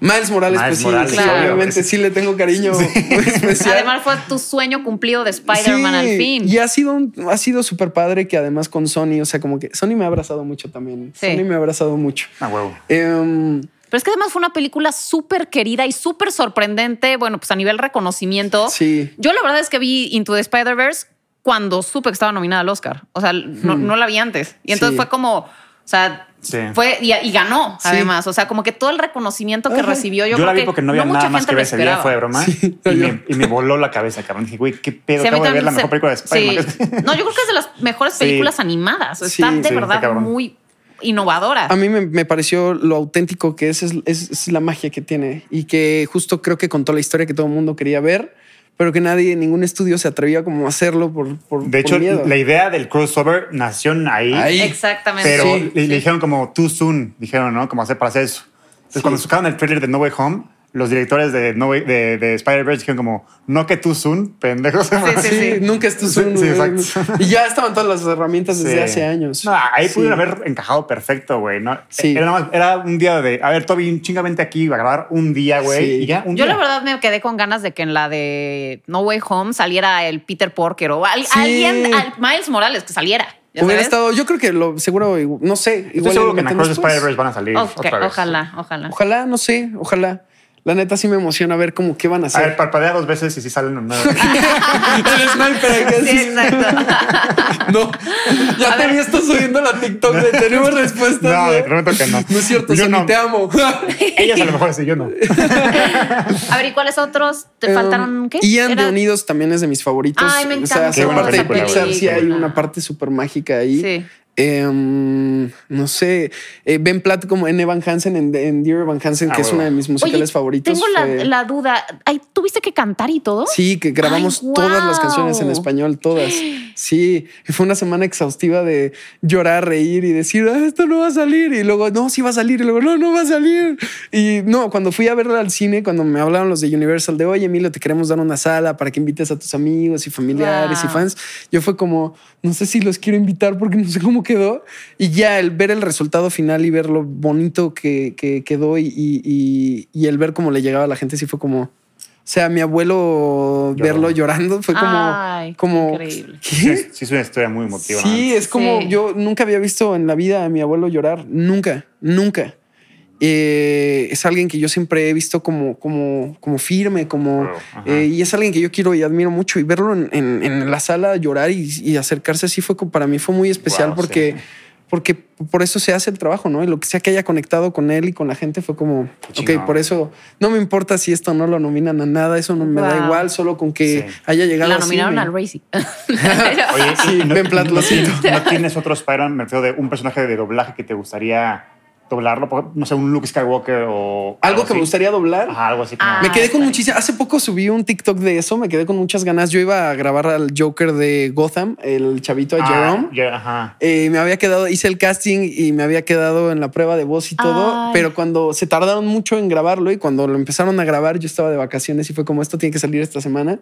Miles Morales, Miles pues sí, Morales, sí, claro. obviamente sí le tengo cariño muy especial. Además, fue tu sueño cumplido de Spider-Man Sí, al fin. Y ha sido, un- ha sido súper padre que además con Sony, o sea, como que Sony me ha abrazado mucho también. Sí. Sony me ha abrazado mucho. A huevo. Em, Pero es que además fue una película súper querida y súper sorprendente. Bueno, pues a nivel reconocimiento. sí. Yo la verdad es que vi Into the Spider-Verse cuando supe que estaba nominada al Oscar. O sea, no, no la vi antes. Y entonces. Sí. fue como, o sea, Sí. fue y, y ganó Sí. además. O sea, como que todo el reconocimiento que Ajá. recibió, yo, Yo, creo la vi que porque no había mucha nada más gente que ver ese día, esperaba. fue de broma. Sí, y, me, y me voló la cabeza, cabrón. Dije, güey, qué pedo, acabo de ver la mejor película de Spider-Man. sí. No, yo creo que es de las mejores Sí. películas animadas. Está Sí, de verdad muy innovadora. A mí me, me pareció lo auténtico que es, es, es- es la magia que tiene y que justo creo que contó la historia que todo el mundo quería ver, pero que nadie, ningún estudio se atrevía como a hacerlo por, por De por hecho, miedo. la idea del crossover nació ahí, Ahí. Exactamente. pero Sí, le, le sí. dijeron como too soon, dijeron, ¿no? Como hacer para hacer eso. Entonces, Sí. cuando sacaron el trailer de No Way Home, los directores de, no Way- de, de Spider-Verse dijeron como, no que too soon, pendejos. Sí, sí, Sí, nunca es tu Sí, Zoom, sí, exacto. Y ya estaban todas las herramientas desde Sí. hace años. No, ahí Sí. pudieron haber encajado perfecto, güey. ¿no? Sí. Era, nada más- era un día de, a ver, Toby, chingamente aquí, va a grabar un día, güey. Sí. Y ya, un Yo día. la verdad me quedé con ganas de que en la de No Way Home saliera el Peter Porker o al- Sí. alguien, al- Miles Morales, que saliera. ¿ya Hubiera estado, yo creo que lo seguro, no sé. Estoy igual seguro que en Across. Spider-Verse van a salir Ok, otra vez. ojalá, ojalá. Ojalá, no sé, ojalá. La neta sí me emociona ver cómo qué van a A hacer. ver, parpadea dos veces y si salen o no. el sniper acá, Sí, sí. exacto. No, ya A te ver. vi esto subiendo la TikTok de tenemos respuestas. No, te prometo que no. No es cierto, Yo no. te amo. Ellas a lo mejor sí, yo no. A ver, ¿y cuáles otros? ¿Te faltaron qué? Em, Ian de Era- Unidos también es de mis favoritos. Ay, me O sea, encanta esa Qué buena parte de Pixar sí hay una parte súper mágica ahí. Sí. Em, no sé, eh, Ben Platt como en Evan Hansen, en, en Dear Evan Hansen, Ah, que es una de mis musicales Oye, favoritos. Tengo la, fue- la duda. Ay, ¿Tuviste que cantar y todo? Sí, que grabamos Ay, todas las canciones en español, todas. Sí, fue una semana exhaustiva de llorar, reír y decir, "Ah, esto no va a salir. Y luego, no, sí va a salir. Y luego, no, no va a salir. Y no, cuando fui a verla al cine, cuando me hablaron los de Universal de, oye, Emilio, te queremos dar una sala para que invites a tus amigos y familiares y fans, yo fue como, no sé si los quiero invitar porque no sé cómo quedó. Y ya el ver el resultado final y ver lo bonito que, que quedó y, y- y- y el ver cómo le llegaba a la gente, sí fue como... O sea, mi abuelo verlo llorando fue como, Ay, como increíble. Sí, ¿qué? es- sí es una historia muy emotiva. Sí, es como Sí. yo nunca había visto en la vida a mi abuelo llorar, nunca, nunca. Eh, es alguien que yo siempre he visto como, como, como firme, como Wow, eh, y es alguien que yo quiero y admiro mucho y verlo en, en- en la sala llorar y, y acercarse así fue para mí fue muy especial Wow, porque, sí. porque por eso se hace el trabajo, ¿no? Y lo que sea que haya conectado con él y con la gente fue como, Qué ok, por eso no me importa si esto no lo nominan a nada, eso no me da igual, solo con que Sí. haya llegado La nominaron al Racy. Oye, Sí, ¿y no, Ben Platt, no lo tienes, siento. no tienes otro Spider-Man, me refiero de un personaje de doblaje que te gustaría doblarlo? Por- No sé, un Luke Skywalker o Algo que así. me gustaría doblar. Ajá, algo así como... Ah. Me quedé con muchísimas. Hace poco subí un TikTok de eso. Me quedé con muchas ganas. Yo iba a grabar al Joker de Gotham, el chavito de Ah, Jerome. ajá. Eh, me había quedado, hice el casting y me había quedado en la prueba de voz y todo. Ay. Pero cuando se tardaron mucho en grabarlo y cuando lo empezaron a grabar, yo estaba de vacaciones y fue como esto tiene que salir esta semana.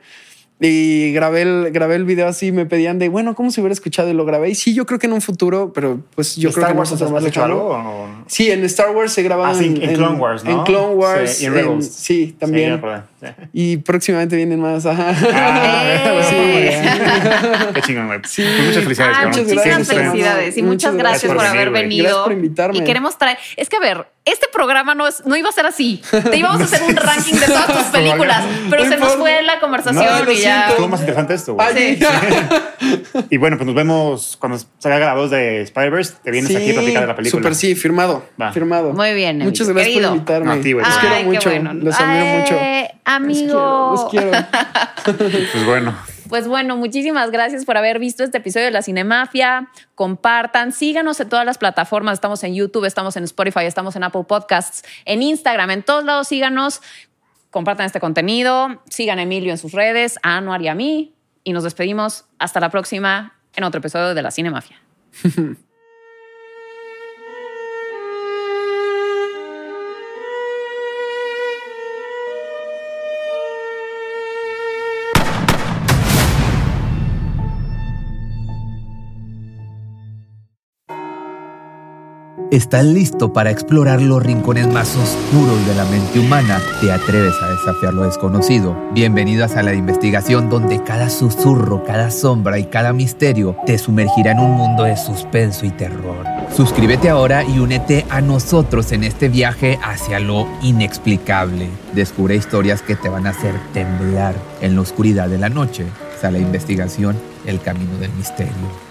Y grabé el, grabé el video así. Me pedían de bueno, ¿cómo se hubiera escuchado? Y lo grabé. Y sí, yo creo que en un futuro, pero pues yo ¿Y creo Star que has más hecho algo? o no? Sí, en Star Wars se grababa Ah, sí, en Clone Wars, ¿no? En Clone Wars. Sí, y en sí, también. Sí. Y próximamente vienen más. Ajá. Ah, Sí. sí. Qué chingón, güey. Sí. Pues muchas felicidades, cabrón. muchas muchísimas gracias, felicidades y muchas Muchas gracias gracias por por haber venido. Gracias por invitarme. Y queremos traer. Es que a ver, este programa no, es, no iba a ser así. Te íbamos a hacer un ranking de todas tus películas, pero No se nos fue la conversación No, lo y ya. Estuvo más interesante esto, güey. Ay, Y bueno, pues nos vemos cuando salga la 2 de Spider-Verse. Te vienes aquí a platicar de la película. Súper sí, firmado. Va. firmado. Muy bien, Muchas gracias querido. por invitarme. No, a ti, güey. Los quiero qué mucho. bueno. Los admiro Ay, mucho. Amigo. Los quiero. Los quiero. Pues bueno. Pues bueno, muchísimas gracias por haber visto este episodio de La Cinemafia. Compartan, síganos en todas las plataformas. Estamos en YouTube, estamos en Spotify, estamos en Apple Podcasts, en Instagram, en todos lados síganos. Compartan este contenido, sigan a Emilio en sus redes, a Anuar y a mí. Y nos despedimos. Hasta la próxima en otro episodio de La Cinemafia. ¿Estás listo para explorar los rincones más oscuros de la mente humana? ¿Te atreves a desafiar lo desconocido? Bienvenidos a la investigación donde cada susurro, cada sombra y cada misterio te sumergirá en un mundo de suspenso y terror. Suscríbete ahora y únete a nosotros en este viaje hacia lo inexplicable. Descubre historias que te van a hacer temblar en la oscuridad de la noche. Sala de investigación, el camino del misterio.